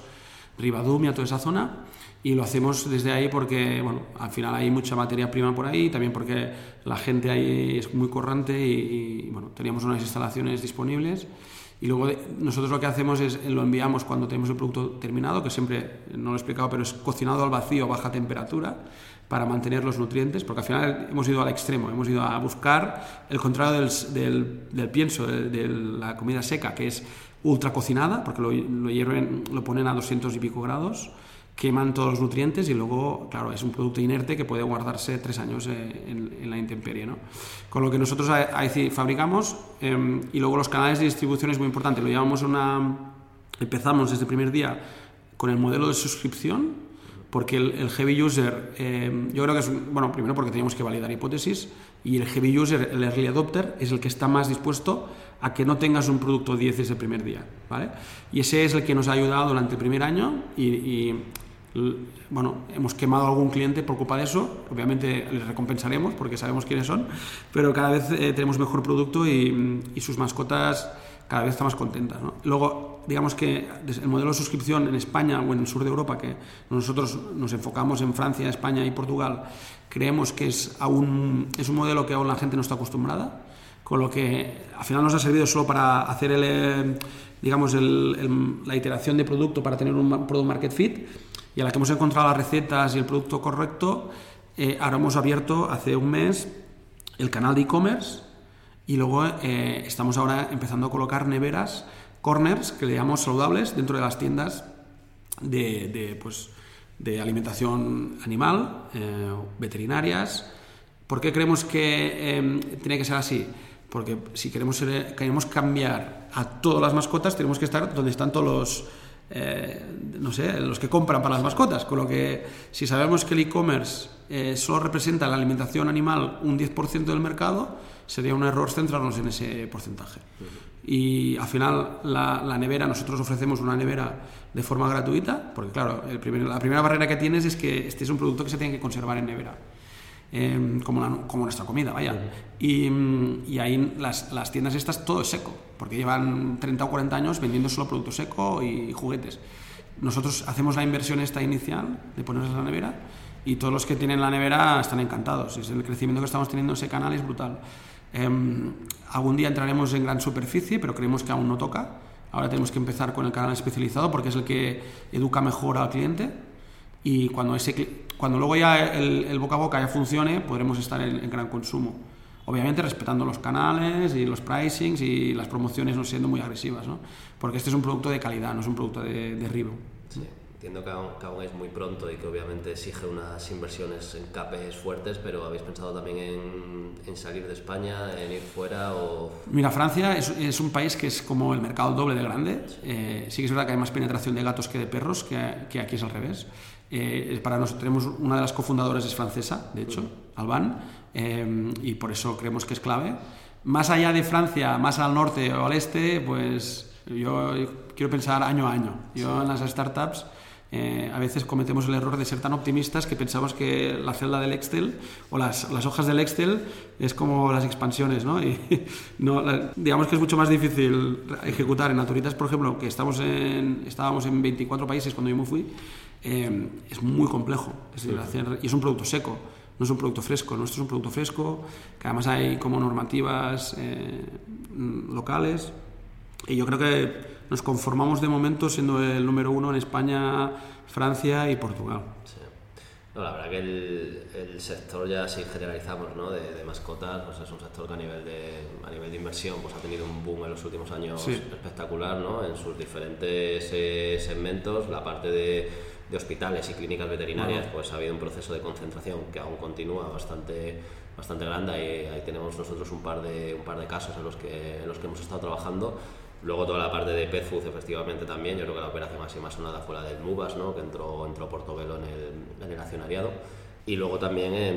[SPEAKER 3] Ribadumia, toda esa zona, y lo hacemos desde ahí porque bueno, al final hay mucha materia prima por ahí, también porque la gente ahí es muy corrante y, y bueno, teníamos unas instalaciones disponibles. Y luego nosotros lo que hacemos es lo enviamos cuando tenemos el producto terminado, que siempre, no lo he explicado, pero es cocinado al vacío a baja temperatura para mantener los nutrientes, porque al final hemos ido al extremo, hemos ido a buscar el contrario del, del, del pienso, de, de, la comida seca, que es ultra cocinada, porque lo, lo, hierven, lo ponen a 200 y pico grados, queman todos los nutrientes y luego, claro, es un producto inerte que puede guardarse tres años eh, en, en, la intemperie. ¿no? Con lo que nosotros fabricamos eh, y luego los canales de distribución es muy importante. Lo llamamos una... Empezamos desde el primer día con el modelo de suscripción, porque el, el heavy user, eh, yo creo que es, bueno, primero porque teníamos que validar hipótesis y el heavy user, el early adopter, es el que está más dispuesto a que no tengas un producto 10 desde el primer día, ¿vale? Y ese es el que nos ha ayudado durante el primer año y, y bueno, hemos quemado a algún cliente por culpa de eso, obviamente les recompensaremos porque sabemos quiénes son, pero cada vez eh, tenemos mejor producto y, y, sus mascotas cada vez están más contentas. ¿no? Luego, digamos que el modelo de suscripción en España o en el sur de Europa, que nosotros nos enfocamos en Francia, España y Portugal, creemos que es, aún, es un modelo que aún la gente no está acostumbrada, con lo que al final nos ha servido solo para hacer el, eh, digamos, el, el, la iteración de producto para tener un product market fit y a la que hemos encontrado las recetas y el producto correcto, eh, ahora hemos abierto hace un mes el canal de e-commerce y luego eh, estamos ahora empezando a colocar neveras, corners, que le llamamos saludables, dentro de las tiendas de, de, pues, de alimentación animal, eh, veterinarias, ¿Por qué creemos que em, tiene que ser así? Porque si queremos, queremos cambiar a todas las mascotas, tenemos que estar donde están todos los, eh, no sé, los que compran para las mascotas. Con lo que si sabemos que el e-commerce solo representa la alimentación animal un 10% del mercado, sería un error centrarnos en ese porcentaje. Y al final la, nevera, nosotros ofrecemos una nevera de forma gratuita, porque claro, el la primera barrera que tienes es que este es un producto que se tiene que conservar en nevera. Em, como, como, nuestra comida, vaya. Y, y, ahí las, las, tiendas estas todo es seco, porque llevan 30 o 40 años vendiendo solo producto seco y juguetes. Nosotros hacemos la inversión esta inicial de ponerles la nevera y todos los que tienen la nevera están encantados. Es el crecimiento que estamos teniendo en ese canal es brutal. Em, algún día entraremos en gran superficie, pero creemos que aún no toca. Ahora tenemos que empezar con el canal especializado porque es el que educa mejor al cliente y cuando, ese, cuando luego ya el, boca a boca ya funcione, podremos estar en, gran consumo. Obviamente respetando los canales y los pricings y las promociones no siendo muy agresivas, ¿no? porque este es un producto de calidad, no es un producto de derribo.
[SPEAKER 2] Sí. Entiendo que aún, es muy pronto y que obviamente exige unas inversiones en CAPES fuertes, pero ¿habéis pensado también en, salir de España, en ir fuera? O...
[SPEAKER 3] Mira, Francia es, es un país que es como el mercado doble de grande. Eh, sí que es verdad que hay más penetración de gatos que de perros, que, que aquí es al revés. Eh, para nosotros tenemos una de las cofundadoras es francesa, de hecho, Albán, eh, y por eso creemos que es clave. Más allá de Francia, más al norte o al este, pues yo quiero pensar año a año. Yo en las startups eh, a veces cometemos el error de ser tan optimistas que pensamos que la celda del Excel o las, las hojas del Excel es como las expansiones, ¿no? Y *laughs* no, digamos que es mucho más difícil ejecutar en Autoritas, por ejemplo, que estamos en, estábamos en 24 países cuando yo me fui, eh, es muy complejo. y es un producto seco, no es un producto fresco. Nuestro es un producto fresco, que además hay como normativas eh, locales. Y yo creo que nos conformamos de momento siendo el número uno en España, Francia y Portugal. Sí.
[SPEAKER 2] No, la verdad que el, sector ya si generalizamos ¿no? de, mascotas, pues es un sector que a nivel de, a nivel de inversión pues ha tenido un boom en los últimos años espectacular ¿no? en sus diferentes eh, segmentos. La parte de, de, hospitales y clínicas veterinarias pues ha habido un proceso de concentración que aún continúa bastante bastante grande y ahí tenemos nosotros un par de un par de casos en los que en los que hemos estado trabajando Luego toda la parte de pet food, efectivamente, también. Yo creo que la operación más y más sonada fue la del Mubas, ¿no? que entró, entró Portobelo en el, en el accionariado. Y luego también en,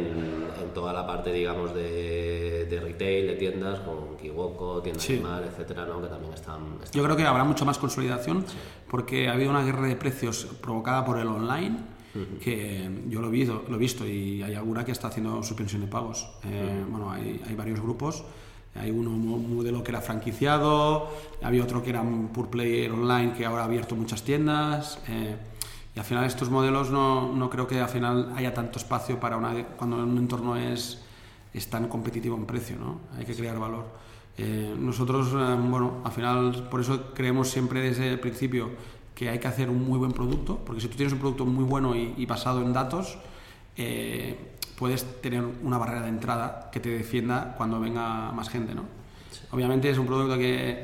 [SPEAKER 2] en, toda la parte, digamos, de, de, retail, de tiendas, con Kiwoko, tiendas sí. animal, etcétera, ¿no? que también están,
[SPEAKER 3] Yo creo que habrá mucha más consolidación porque ha habido una guerra de precios provocada por el online, que yo lo he, visto, lo he visto y hay alguna que está haciendo suspensión de pagos. Eh, bueno, hay, hay varios grupos hay uno, un modelo que era franquiciado, había otro que era un pure player online que ahora ha abierto muchas tiendas. Eh, y al final estos modelos no, no, creo que al final haya tanto espacio para una, cuando un entorno es, es tan competitivo en precio, ¿no? Hay que crear valor. Eh, nosotros, eh, bueno, al final por eso creemos siempre desde el principio que hay que hacer un muy buen producto, porque si tú tienes un producto muy bueno y, y basado en datos, puedes tener una barrera de entrada que te defienda cuando venga más gente, ¿no? Obviamente es un producto que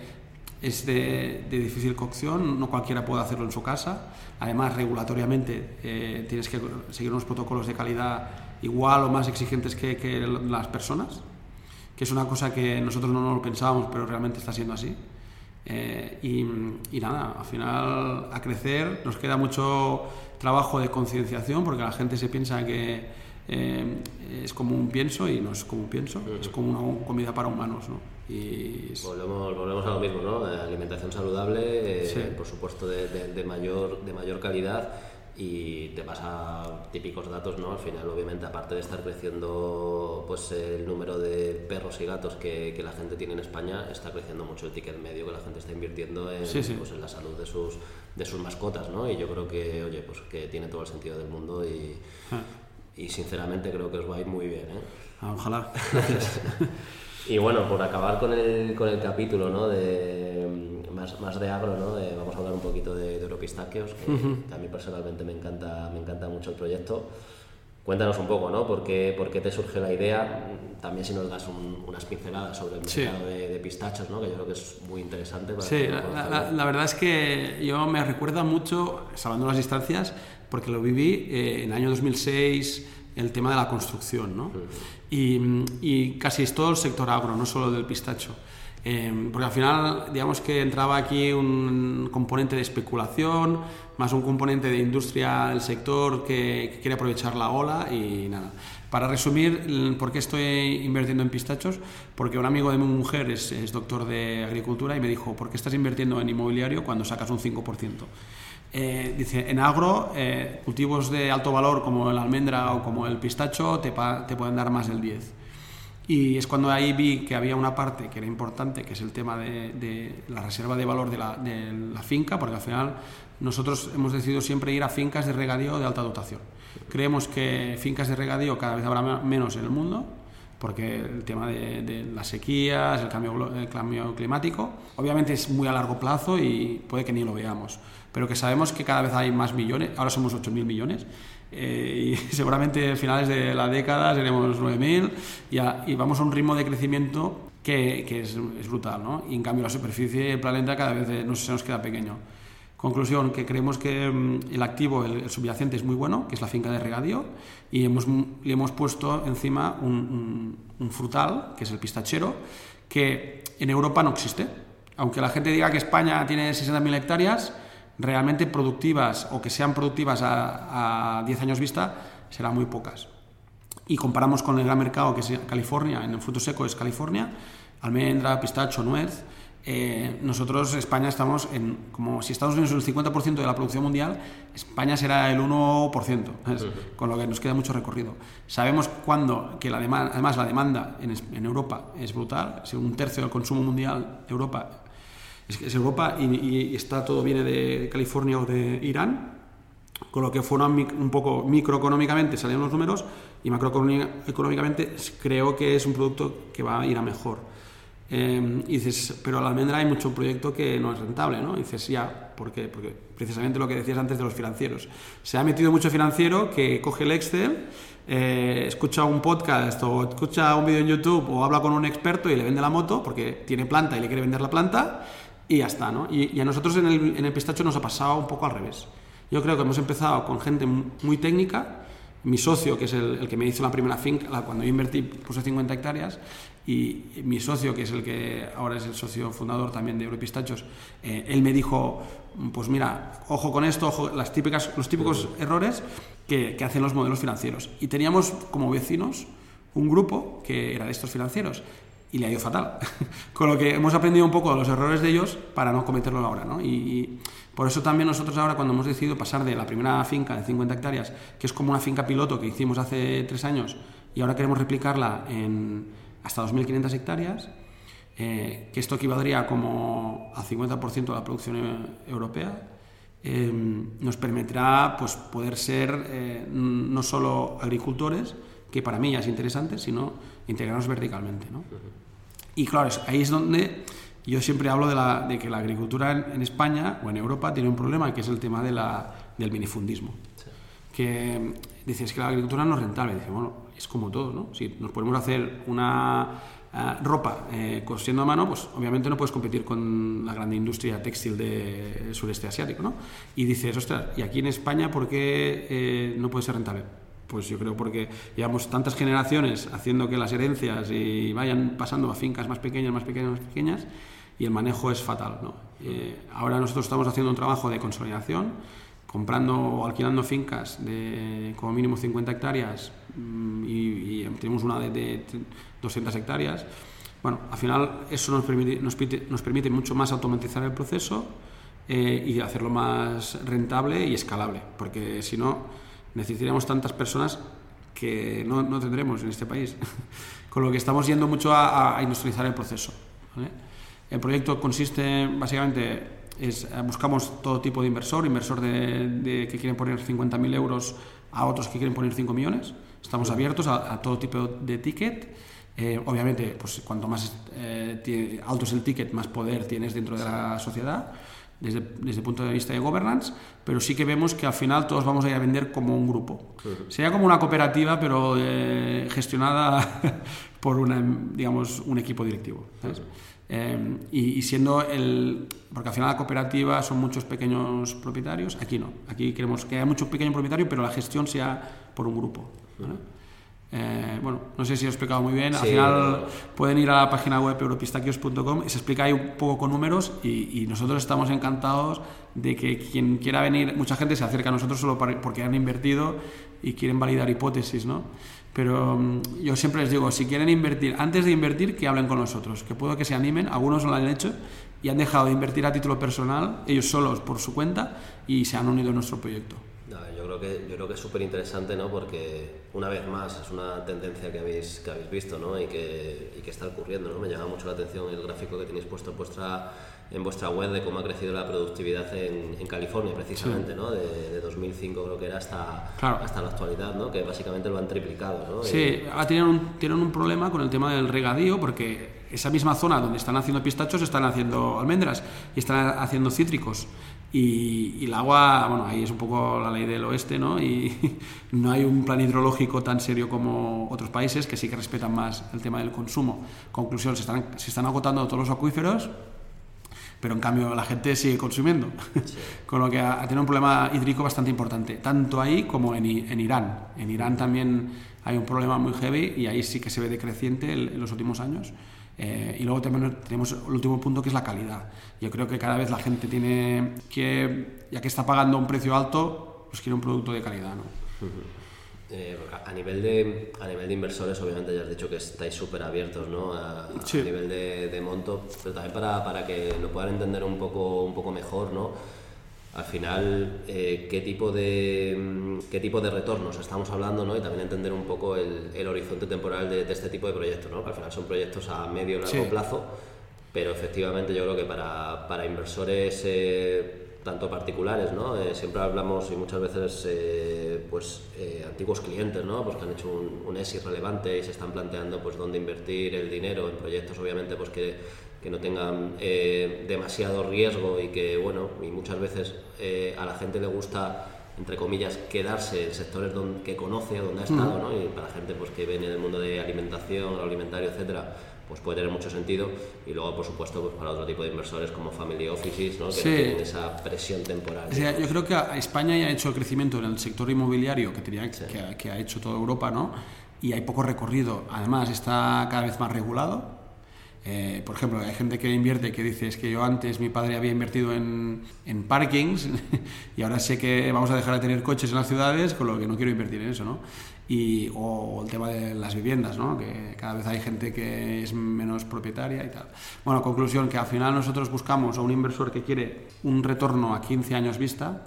[SPEAKER 3] es de, difícil cocción, no cualquiera puede hacerlo en su casa. Además, regulatoriamente eh, tienes que seguir unos protocolos de calidad igual o más exigentes que, las personas, que es una cosa que nosotros no nos lo pensábamos, pero realmente está siendo así. Eh, y, y, nada, al final a crecer nos queda mucho trabajo de concienciación porque la gente se piensa que eh, es como un pienso y no es como un pienso, es como una comida para humanos. ¿no?
[SPEAKER 2] Y volvemos, volvemos a lo mismo, ¿no? alimentación saludable, eh, por supuesto de, de, mayor, de mayor calidad y te vas a típicos datos, ¿no? Al final, obviamente, aparte de estar creciendo pues el número de perros y gatos que, que, la gente tiene en España, está creciendo mucho el ticket medio que la gente está invirtiendo en, Pues, en la salud de sus, de sus mascotas, ¿no? Y yo creo que, oye, pues que tiene todo el sentido del mundo y, ah y sinceramente creo que os va a ir muy bien. ¿eh?
[SPEAKER 3] Ah, ojalá. *laughs*
[SPEAKER 2] y bueno, por acabar con el, con el capítulo ¿no? de, mm, más, más de agro, ¿no? vamos a hablar un poquito de, de Europistaquios, que, a mí personalmente me encanta, me encanta mucho el proyecto. Cuéntanos un poco, ¿no? ¿Por qué, por qué te surge la idea? También si nos das unas pinceladas sobre el mercado de, pistachos, ¿no? Que yo creo que es muy interesante. Para
[SPEAKER 3] sí, la, verdad es que yo me recuerda mucho, salvando las distancias, porque lo viví eh, en el año 2006, el tema de la construcción, ¿no? y, y, casi es todo el sector agro, no solo del pistacho. Eh, porque al final, digamos que entraba aquí un componente de especulación, más un componente de industria del sector que, quiere aprovechar la ola y nada. Para resumir, ¿por qué estoy invirtiendo en pistachos? Porque un amigo de mi mujer es, doctor de agricultura y me dijo, ¿por qué estás invirtiendo en inmobiliario cuando sacas un 5%? Eh, dice, en agro, eh, cultivos de alto valor como el almendra o como el pistacho te, te pueden dar más del 10%. Y es cuando ahí vi que había una parte que era importante, que es el tema de, la reserva de valor de la, de la, finca, porque al final nosotros hemos decidido siempre ir a fincas de regadío de alta dotación. Creemos que fincas de regadío cada vez habrá menos en el mundo, porque el tema de, las sequías, el cambio, el cambio climático, obviamente es muy a largo plazo y puede que ni lo veamos, pero que sabemos que cada vez hay más millones, ahora somos 8.000 millones, eh, y *laughs* seguramente a finales de la década seremos 9.000 y, y, vamos a un ritmo de crecimiento que, que es, es, brutal, ¿no? Y en cambio la superficie del planeta cada vez eh, se nos queda pequeño. Conclusión, que creemos que mm, el activo, el, subyacente es muy bueno, que es la finca de regadío, y hemos, le hemos puesto encima un, frutal, que es el pistachero, que en Europa no existe. Aunque la gente diga que España tiene 60.000 hectáreas, realmente productivas o que sean productivas a, 10 años vista serán muy pocas. Y comparamos con el gran mercado que es California, en el fruto seco es California, almendra, pistacho, nuez. Eh, nosotros, España, estamos en, como si Estados Unidos es el 50% de la producción mundial, España será el 1%, con lo que nos queda mucho recorrido. Sabemos cuándo, que la demanda, además la demanda en, en Europa es brutal, es un tercio del consumo mundial de Europa es, Europa y, está todo viene de California o de Irán, con lo que fuera un poco microeconómicamente salieron los números y macroeconómicamente creo que es un producto que va a ir a mejor. Eh, y dices, pero a la almendra hay mucho proyecto que no es rentable, ¿no? Y dices, ya, ¿por qué? Porque precisamente lo que decías antes de los financieros. Se ha metido mucho financiero que coge el Excel, eh, escucha un podcast o escucha un vídeo en YouTube o habla con un experto y le vende la moto porque tiene planta y le quiere vender la planta y ya está, ¿no? Y, a nosotros en el, en el, pistacho nos ha pasado un poco al revés. Yo creo que hemos empezado con gente muy técnica. Mi socio, que es el, el que me hizo la primera finca, cuando yo invertí, puse 50 hectáreas, y mi socio, que es el que ahora es el socio fundador también de Europistachos, eh, él me dijo, pues mira, ojo con esto, ojo, las típicas, los típicos errores que, que hacen los modelos financieros. Y teníamos como vecinos un grupo que era de estos financieros y le ha ido fatal. *laughs* Con lo que hemos aprendido un poco de los errores de ellos para no cometerlo ahora. ¿no? Y, por eso también nosotros ahora cuando hemos decidido pasar de la primera finca de 50 hectáreas, que es como una finca piloto que hicimos hace tres años, y ahora queremos replicarla en hasta 2.500 hectáreas, eh, que esto equivaldría como al 50% de la producción eh, europea, eh, nos permitirá pues, poder ser no solo agricultores, que para mí ya es interesante, sino integrarnos verticalmente. ¿no? Y claro, ahí es donde yo siempre hablo de, la, de que la agricultura en, España o en Europa tiene un problema, que es el tema de la, del minifundismo. Que dices que la agricultura no es rentable. Dice, bueno, es como todo, ¿no? Si nos podemos hacer una eh, ropa eh, cosiendo a mano, pues obviamente no puedes competir con la gran industria textil del sureste asiático, ¿no? Y dices, ostras, ¿y aquí en España por qué eh, no puede ser rentable? Pues yo creo porque llevamos tantas generaciones haciendo que las herencias y vayan pasando a fincas más pequeñas, más pequeñas, más pequeñas, y el manejo es fatal. ¿no? Eh, ahora nosotros estamos haciendo un trabajo de consolidación, comprando o alquilando fincas de como mínimo 50 hectáreas mm, y, tenemos una de, 200 hectáreas. Bueno, al final eso nos permite, nos, nos permite mucho más automatizar el proceso eh, y hacerlo más rentable y escalable, porque si no necesitaríamos tantas personas que no, no tendremos en este país. *laughs* Con lo que estamos yendo mucho a, industrializar el proceso. El proyecto consiste básicamente es, eh, buscamos todo tipo de inversor, inversor de, que quieren poner 50.000 euros a otros que quieren poner 5 millones. Estamos abiertos a, todo tipo de ticket. Eh, obviamente, pues cuanto más eh, alto es el ticket, más poder tienes dentro de la sociedad. desde, desde el punto de vista de governance, pero sí que vemos que al final todos vamos a ir a vender como un grupo. Sería como una cooperativa, pero eh, gestionada *laughs* por una, digamos, un equipo directivo. Eh, y, siendo el. Porque al final la cooperativa son muchos pequeños propietarios, aquí no. Aquí queremos que haya muchos pequeños propietarios, pero la gestión sea por un grupo. Eh, bueno, no sé si lo he explicado muy bien. Al final pueden ir a la página web europistaquios.com y se explica ahí un poco con números y, nosotros estamos encantados de que quien quiera venir, mucha gente se acerca a nosotros solo porque han invertido y quieren validar hipótesis, ¿no? Pero mm, yo siempre les digo, si quieren invertir, antes de invertir, que hablen con nosotros, que puedo que se animen, algunos lo han hecho y han dejado de invertir a título personal, ellos solos por su cuenta, y se han unido a nuestro proyecto.
[SPEAKER 2] Yo, creo que, yo creo que es súper interesante, ¿no? porque una vez más es una tendencia que habéis, que habéis visto ¿no? y, que, y que está ocurriendo. ¿no? Me llama mucho la atención el gráfico que tenéis puesto en vuestra en vuestra web de cómo ha crecido la productividad en, en California, precisamente, ¿no? De, de, 2005 creo que era hasta, hasta la actualidad, ¿no? Que básicamente lo han triplicado, ¿no?
[SPEAKER 3] Sí, ahora tienen un, tienen un problema con el tema del regadío, porque esa misma zona donde están haciendo pistachos están haciendo almendras y están haciendo cítricos. Y, y, el agua, bueno, ahí es un poco la ley del oeste, ¿no? Y *laughs* no hay un plan hidrológico tan serio como otros países que sí que respetan más el tema del consumo. Conclusión, se están, se están agotando todos los acuíferos, pero en cambio la gente sigue consumiendo. *laughs* Con lo que ha, tenido un problema hídrico bastante importante, tanto ahí como en, en, Irán. En Irán también hay un problema muy heavy y ahí sí que se ve decreciente en los últimos años. Eh, y luego también tenemos el último punto que es la calidad. Yo creo que cada vez la gente tiene que, ya que está pagando un precio alto, pues quiere un producto de calidad. ¿no?
[SPEAKER 2] Eh, a, nivel de, a nivel de inversores, obviamente ya has dicho que estáis súper abiertos ¿no? a, nivel de, de, monto, pero también para, para, que lo puedan entender un poco, un poco mejor, ¿no? Al final eh, qué, tipo de, qué tipo de retornos estamos hablando ¿no? y también entender un poco el, el horizonte temporal de, este tipo de proyectos, ¿no? que al final son proyectos a medio y largo plazo, pero efectivamente yo creo que para, para inversores... Eh, tanto particulares, ¿no? Eh, siempre hablamos y muchas veces eh, pues eh, antiguos clientes, ¿no? Pues que han hecho un, un ESI relevante y se están planteando pues dónde invertir el dinero en proyectos obviamente pues que, que no tengan demasiado riesgo y que bueno y muchas veces a la gente le gusta entre comillas quedarse en sectores donde, que conoce donde ha estado, ¿no? Y para gente pues que viene del mundo de alimentación, alimentario, etcétera pues puede tener mucho sentido. Y luego por supuesto pues para otro tipo de inversores como family offices ¿no? que tienen esa presión temporal
[SPEAKER 3] yo creo que España ya ha hecho el crecimiento en el sector inmobiliario que, tenía, que, ha hecho toda Europa ¿no? y hay poco recorrido. Además está cada vez más regulado eh, por ejemplo, hay gente que invierte que dice es que yo antes mi padre había invertido en, en, parkings *laughs* y ahora sé que vamos a dejar de tener coches en las ciudades, con lo que no quiero invertir en eso, ¿no? y, o el tema de las viviendas, ¿no? que cada vez hay gente que es menos propietaria y tal. Bueno, conclusión, que al final nosotros buscamos a un inversor que quiere un retorno a 15 años vista,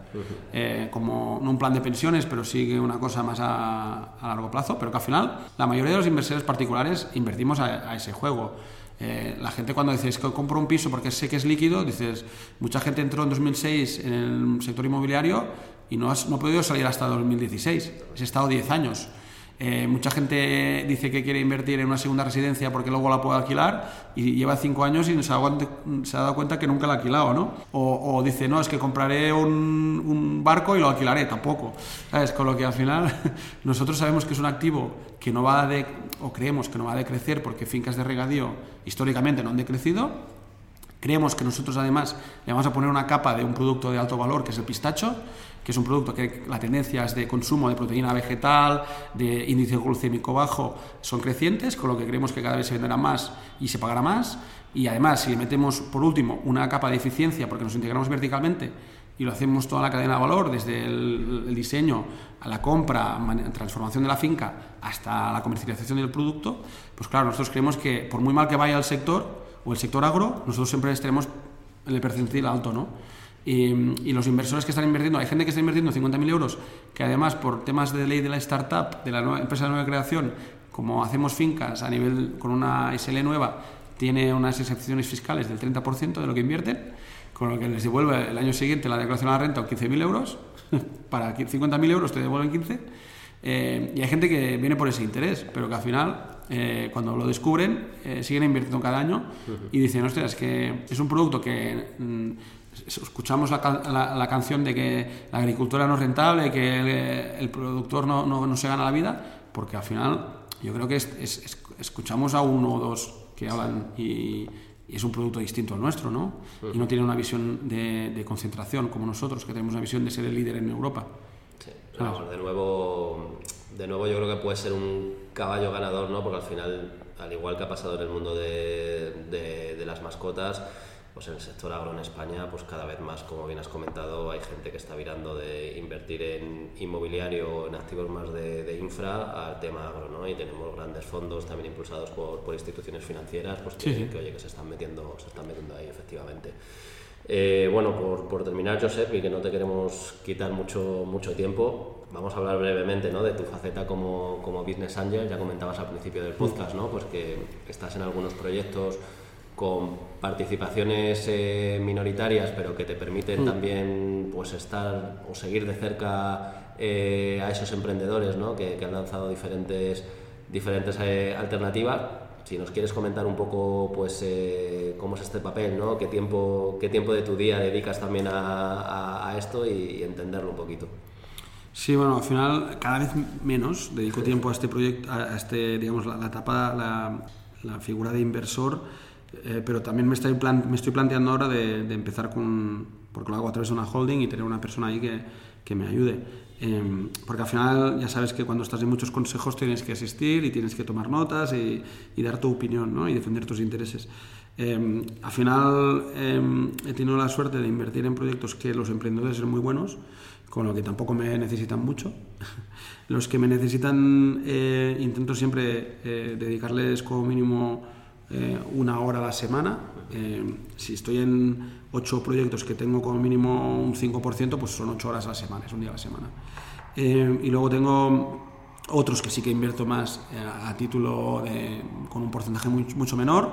[SPEAKER 3] eh, como no un plan de pensiones, pero sigue una cosa más a, largo plazo, pero que al final la mayoría de los inversores particulares invertimos a, ese juego. Eh, la gente cuando dice que compro un piso porque sé que es líquido, dices, mucha gente entró en 2006 en el sector inmobiliario y no, has, no ha podido salir hasta 2016. Has estado 10 años. Eh, mucha gente dice que quiere invertir en una segunda residencia porque luego la puede alquilar y lleva 5 años y se ha, dado cuenta que nunca la ha alquilado, ¿no? O, dice, no, es que compraré un, barco y lo alquilaré, tampoco. ¿Sabes? Con lo que al final *laughs* nosotros sabemos que es un activo que no va de, o creemos que no va a decrecer porque fincas de regadío históricamente no han decrecido. Creemos que nosotros además le vamos a poner una capa de un producto de alto valor que es el pistacho que es un producto que la tendencia es de consumo de proteína vegetal, de índice glucémico bajo, son crecientes, con lo que creemos que cada vez se venderá más y se pagará más. Y además, si le metemos, por último, una capa de eficiencia, porque nos integramos verticalmente y lo hacemos toda la cadena de valor, desde el, diseño a la compra, transformación de la finca, hasta la comercialización del producto, pues claro, nosotros creemos que por muy mal que vaya el sector o el sector agro, nosotros siempre estaremos en el percentil alto, ¿no? Y, los inversores que están invirtiendo, hay gente que está invirtiendo 50.000 euros, que además por temas de ley de la startup, de la nueva, empresa de nueva creación, como hacemos fincas a nivel con una SL nueva, tiene unas excepciones fiscales del 30% de lo que invierten, con lo que les devuelve el año siguiente la declaración a la renta 15.000 euros, *laughs* para 50.000 euros te devuelven 15. Eh, y hay gente que viene por ese interés, pero que al final eh, cuando lo descubren, eh, siguen invirtiendo cada año y dicen, ostras, es que es un producto que mm, escuchamos la, canción de que la agricultura no es rentable, que el, productor no, no, se gana la vida, porque al final yo creo que escuchamos a uno o dos que hablan y, es un producto distinto al nuestro, ¿no? Y no tiene una visión de, concentración como nosotros, que tenemos una visión de ser el líder en Europa.
[SPEAKER 2] Sí, de nuevo, de nuevo yo creo que puede ser un caballo ganador, ¿no? Porque al final, al igual que ha pasado en el mundo de, de las mascotas, pues en el sector agro en España, pues cada vez más, como bien has comentado, hay gente que está virando de invertir en inmobiliario, en activos más de, infra, al tema agro, ¿no? Y tenemos grandes fondos también impulsados por, por instituciones financieras, pues que, oye, que se están metiendo, se están metiendo ahí efectivamente. Eh, bueno, por, por, terminar, Josep, y que no te queremos quitar mucho, mucho tiempo, vamos a hablar brevemente ¿no? de tu faceta como, como business angel. Ya comentabas al principio del podcast, ¿no? Pues que estás en algunos proyectos con participaciones eh, minoritarias, pero que te permiten mm. también pues estar o seguir de cerca eh, a esos emprendedores ¿no? que, han lanzado diferentes, diferentes eh, alternativas. Si nos quieres comentar un poco pues cómo es este papel, ¿no? qué, tiempo, qué tiempo de tu día dedicas también a, esto y, entenderlo un poquito.
[SPEAKER 3] Sí, bueno, al final cada vez menos dedico tiempo a este proyecto, a este, digamos, la, etapa, la, la figura de inversor eh, pero también me estoy, me estoy planteando ahora de, empezar con, porque lo hago a través de una holding y tener una persona ahí que, que me ayude. Em, porque al final ya sabes que cuando estás en muchos consejos tienes que asistir y tienes que tomar notas y, y dar tu opinión ¿no? y defender tus intereses. Em, al final em, he tenido la suerte de invertir en proyectos que los emprendedores son muy buenos, con lo que tampoco me necesitan mucho. *laughs* los que me necesitan eh, intento siempre eh, dedicarles como mínimo eh, una hora a la semana. Eh, si estoy en ocho proyectos que tengo como mínimo un 5%, pues son ocho horas a la semana, es un día a la semana. Eh, y luego tengo otros que sí que invierto más a título de, con un porcentaje mucho menor.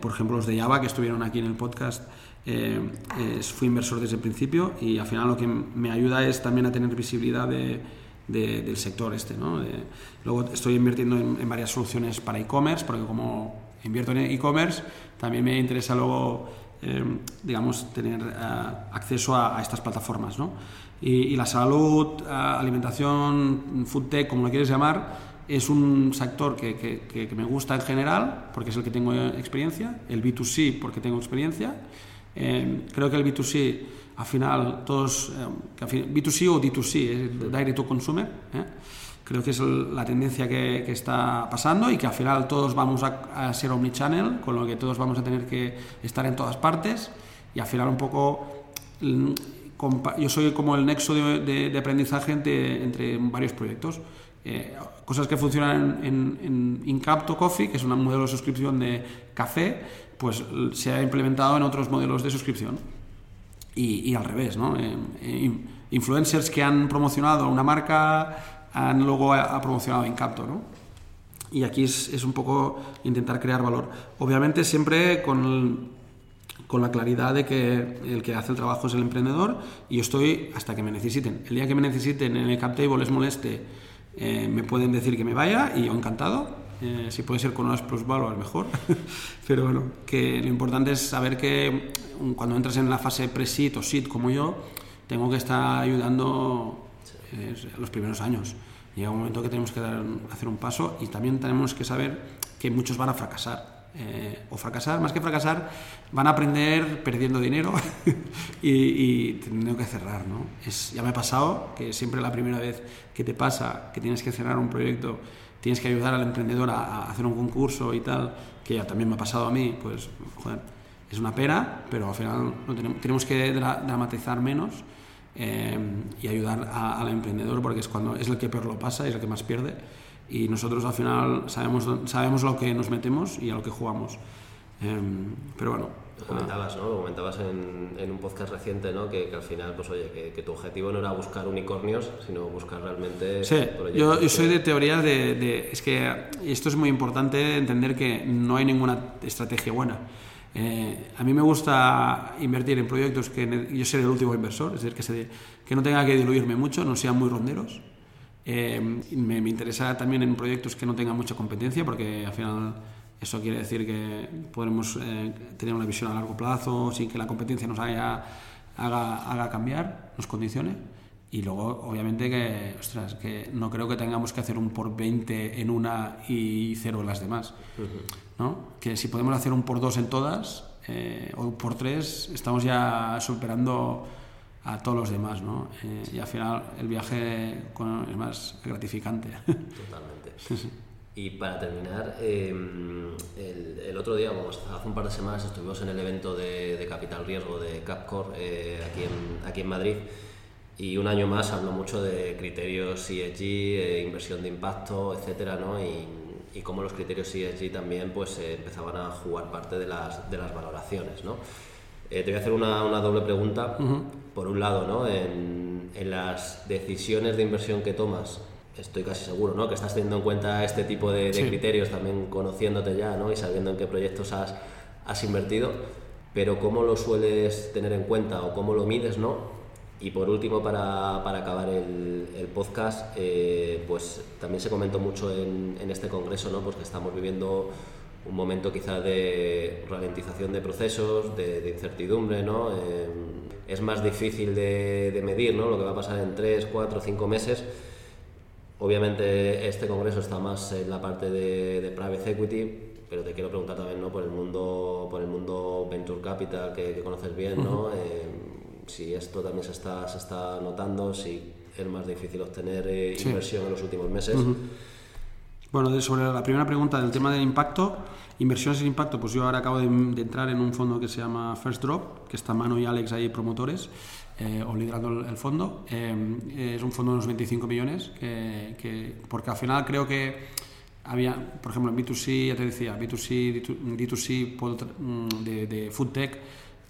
[SPEAKER 3] por ejemplo, los de Java que estuvieron aquí en el podcast. Fui inversor desde el principio y al final lo que me ayuda es también a tener visibilidad de, del sector este. ¿no? luego estoy invirtiendo en, en varias soluciones para e-commerce, porque como invierto en e-commerce, también me interesa luego, eh, digamos, tener eh, acceso a, estas plataformas. ¿no? Y, la salud, eh, alimentación, food tech, como lo quieres llamar, es un sector que, que, que, me gusta en general, porque es el que tengo experiencia, el B2C porque tengo experiencia. Creo que el B2C, al final, todos, B2C o D2C, Direct to Consumer, creo que es la tendencia que, está pasando y que al final todos vamos a, ser omnichannel, con lo que todos vamos a tener que estar en todas partes y al final un poco mm, yo soy como el nexo de, aprendizaje entre, varios proyectos. Eh, cosas que funcionan en, en, Incapto Coffee, que es un modelo de suscripción de café, pues se ha implementado en otros modelos de suscripción. Y, al revés, ¿no? Eh, eh, influencers que han promocionado una marca han luego ha, promocionado Incapto, ¿no? Y aquí es, un poco intentar crear valor. Obviamente siempre con, con la claridad de que el que hace el trabajo es el emprendedor y estoy hasta que me necesiten. El día que me necesiten en el CapTable les moleste, eh, me pueden decir que me vaya y yo encantado. Eh, si puede ser con unas plusvaluas mejor. *laughs* Pero bueno, que lo importante es saber que cuando entras en la fase pre-seed o seed como yo, tengo que estar ayudando los primeros años. Llega un momento que tenemos que dar, hacer un paso y también tenemos que saber que muchos van a fracasar. Eh, o fracasar, más que fracasar, van a aprender perdiendo dinero *laughs* y, y, teniendo que cerrar. ¿no? Es, ya me ha pasado que siempre la primera vez que te pasa que tienes que cerrar un proyecto, tienes que ayudar al emprendedor a, hacer un concurso y tal, que ya también me ha pasado a mí, pues joder, es una pena, pero al final no tenemos, tenemos que dramatizar menos eh, y ayudar al emprendedor porque es cuando es el que peor lo pasa, es el que más pierde y nosotros al final sabemos, sabemos lo que nos metemos y a lo que jugamos. Eh, pero bueno.
[SPEAKER 2] Lo comentabas, ¿no? Lo comentabas en, en un podcast reciente, ¿no? Que, al final, pues oye, que, tu objetivo no era buscar unicornios, sino buscar realmente...
[SPEAKER 3] Sí, yo, yo, soy de teoría de, de... Es que esto es muy importante entender que no hay ninguna estrategia buena. Eh, a mí me gusta invertir en proyectos que yo seré el último inversor, es decir, que, que no tenga que diluirme mucho, no sean muy ronderos. Eh, me, interesa también en proyectos que no tengan mucha competencia, porque al final Eso quiere decir que podremos eh, tener una visión a largo plazo sin que la competencia nos haga, haga, haga cambiar, nos condicione. Y luego, obviamente, que, ostras, que no creo que tengamos que hacer un por 20 en una y cero en las demás. ¿no? Que si podemos hacer un por dos en todas eh, o un por tres, estamos ya superando a todos los demás. ¿no? Eh, y al final el viaje con- es más gratificante.
[SPEAKER 2] Totalmente. *laughs* Y para terminar, eh, el, el otro día, vamos, hace un par de semanas estuvimos en el evento de, de Capital Riesgo de Capcor eh, aquí, en, aquí en Madrid y un año más habló mucho de criterios ESG, eh, inversión de impacto, etcétera, ¿no? Y, y cómo los criterios ESG también pues, eh, empezaban a jugar parte de las, de las valoraciones, ¿no? Eh, te voy a hacer una, una doble pregunta. Por un lado, ¿no? en, en las decisiones de inversión que tomas, estoy casi seguro ¿no? que estás teniendo en cuenta este tipo de, de
[SPEAKER 3] Sí.
[SPEAKER 2] criterios, también conociéndote ya ¿no? y sabiendo en qué proyectos has, has invertido, pero cómo lo sueles tener en cuenta o cómo lo mides, ¿no? Y por último, para, para acabar el, el podcast, eh, pues también se comentó mucho en, en este congreso, ¿no? Pues que estamos viviendo un momento quizá de ralentización de procesos, de, de incertidumbre, ¿no? Eh, es más difícil de, de medir, ¿no? Lo que va a pasar en 3, 4, 5 meses. Obviamente este congreso está más en la parte de, de private equity, pero te quiero preguntar también ¿no? por el mundo por el mundo venture capital que, que conoces bien, ¿no? Eh, si esto también se está se está notando, si es más difícil obtener eh,
[SPEAKER 3] Sí.
[SPEAKER 2] inversión en los últimos meses.
[SPEAKER 3] Bueno, sobre la primera pregunta del tema del impacto, inversiones en impacto, pues yo ahora acabo de, de entrar en un fondo que se llama First Drop, que está Manu y Alex ahí promotores, eh, o liderando el, el fondo. Eh, es un fondo de unos 25 millones, que, que- porque al final creo que había, por ejemplo, en B2C, ya te decía, B2C, D2- D2C puedo tra- mm, de, de food tech,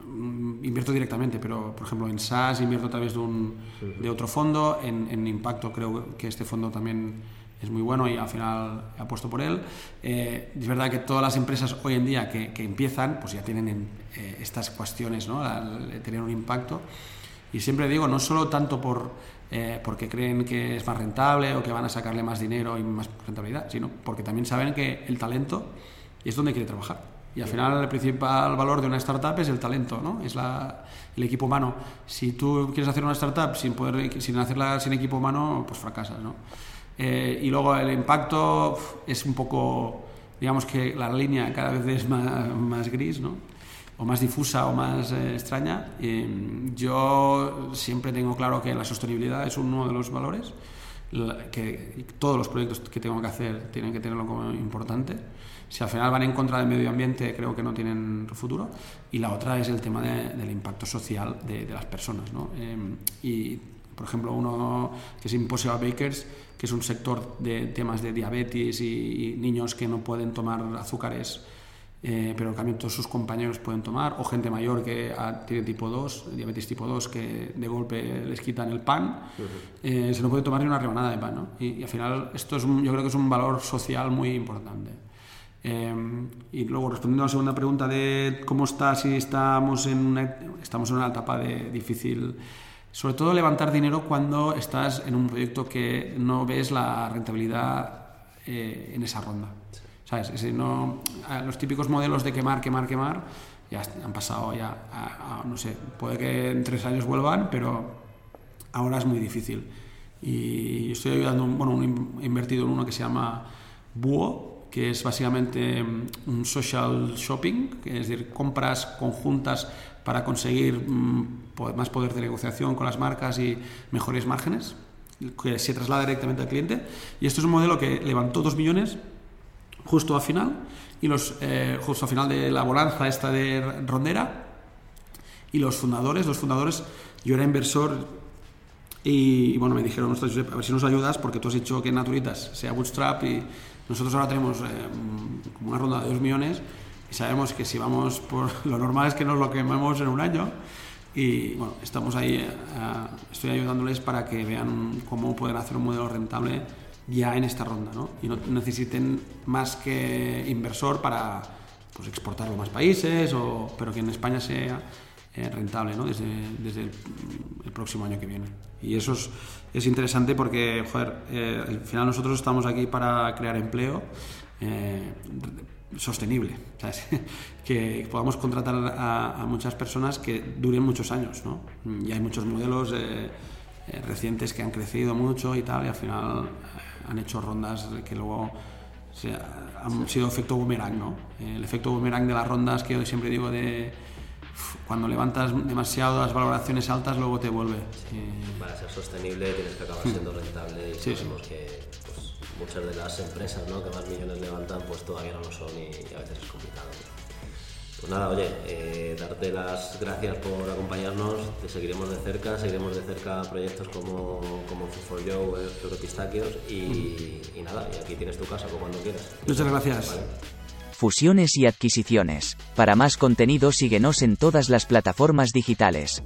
[SPEAKER 3] mm, invierto directamente, pero por ejemplo en SaaS invierto a través de, un, de otro fondo, en, en impacto creo que este fondo también es muy bueno y al final apuesto por él. Eh, es verdad que todas las empresas hoy en día que, que empiezan, pues ya tienen en, eh, estas cuestiones, ¿no? La- tener un impacto. Y siempre digo, no solo tanto por, eh, porque creen que es más rentable o que van a sacarle más dinero y más rentabilidad, sino porque también saben que el talento es donde quiere trabajar. Y al final el principal valor de una startup es el talento, ¿no? Es la, el equipo humano. Si tú quieres hacer una startup sin, poder, sin hacerla sin equipo humano, pues fracasas, ¿no? Eh, y luego el impacto es un poco, digamos que la línea cada vez es más, más gris, ¿no? O más difusa o más eh, extraña. Eh, yo siempre tengo claro que la sostenibilidad es uno de los valores, que todos los proyectos que tengo que hacer tienen que tenerlo como importante. Si al final van en contra del medio ambiente, creo que no tienen futuro. Y la otra es el tema de- del impacto social de, de las personas. ¿no? Eh, y, por ejemplo, uno que es Impossible Bakers, que es un sector de temas de diabetes y, y niños que no pueden tomar azúcares eh, pero en cambio todos sus compañeros pueden tomar, o gente mayor que ah, tiene tipo 2, diabetes tipo 2, que de golpe les quitan el pan, eh, se no puede tomar ni una rebanada de pan. ¿no? Y, y al final esto es un- yo creo que es un valor social muy importante. Eh, y luego respondiendo a la segunda pregunta de cómo está, si estamos en una, estamos en una etapa de difícil, sobre todo levantar dinero cuando estás en un proyecto que no ves la rentabilidad eh, en esa ronda. ¿Sabes? No, los típicos modelos de quemar, quemar, quemar, ya han pasado ya, a- a- no sé, puede que en tres años vuelvan, pero ahora es muy difícil. Y estoy ayudando, bueno, un- he invertido en uno que se llama Buo, que es básicamente mm, un social shopping, es decir, compras conjuntas para conseguir mm, más poder de negociación con las marcas y mejores márgenes, que se traslada directamente al cliente. Y esto es un modelo que levantó 2 millones justo al final, y los, eh, justo al final de la bonanza esta de Rondera, y los fundadores, los fundadores, yo era inversor y, bueno, me dijeron, "Ostras, Josep, a ver si nos ayudas porque tú has dicho que Naturitas sea bootstrap y nosotros ahora tenemos eh, como una ronda de 2 millones y sabemos que si vamos por *laughs* lo normal es que nos lo quememos en un año y bueno, estamos ahí, eh, estoy ayudándoles para que vean cómo pueden hacer un modelo rentable ya en esta ronda ¿no? y no necesiten más que inversor para pues, exportarlo a más países, o, pero que en España sea eh, rentable ¿no? desde, desde el, próximo año que viene. Y eso es, es interesante porque, joder, eh, al final nosotros estamos aquí para crear empleo. eh, sostenible, ¿sabes? *laughs* que podamos contratar a, muchas personas que duren muchos años, ¿no? Y hay muchos modelos eh, eh, recientes que han crecido mucho y tal, y al final han hecho rondas que luego han sido efecto boomerang, ¿no? El efecto boomerang de las rondas que yo siempre digo de cuando levantas demasiado las valoraciones altas luego te vuelve.
[SPEAKER 2] Para ser sostenible tienes que acabar siendo rentable y sabemos que pues, muchas de las empresas ¿no? que más millones levantan pues todavía no lo son y, a veces es complicado. Pues nada, oye, eh, darte las gracias por acompañarnos, te seguiremos de cerca, seguiremos de cerca proyectos como, como for Joe, Europistaquios y, y, nada, y aquí tienes tu casa por cuando quieras.
[SPEAKER 3] Muchas gracias.
[SPEAKER 1] Fusiones y adquisiciones. Para más contenido síguenos en todas las plataformas digitales.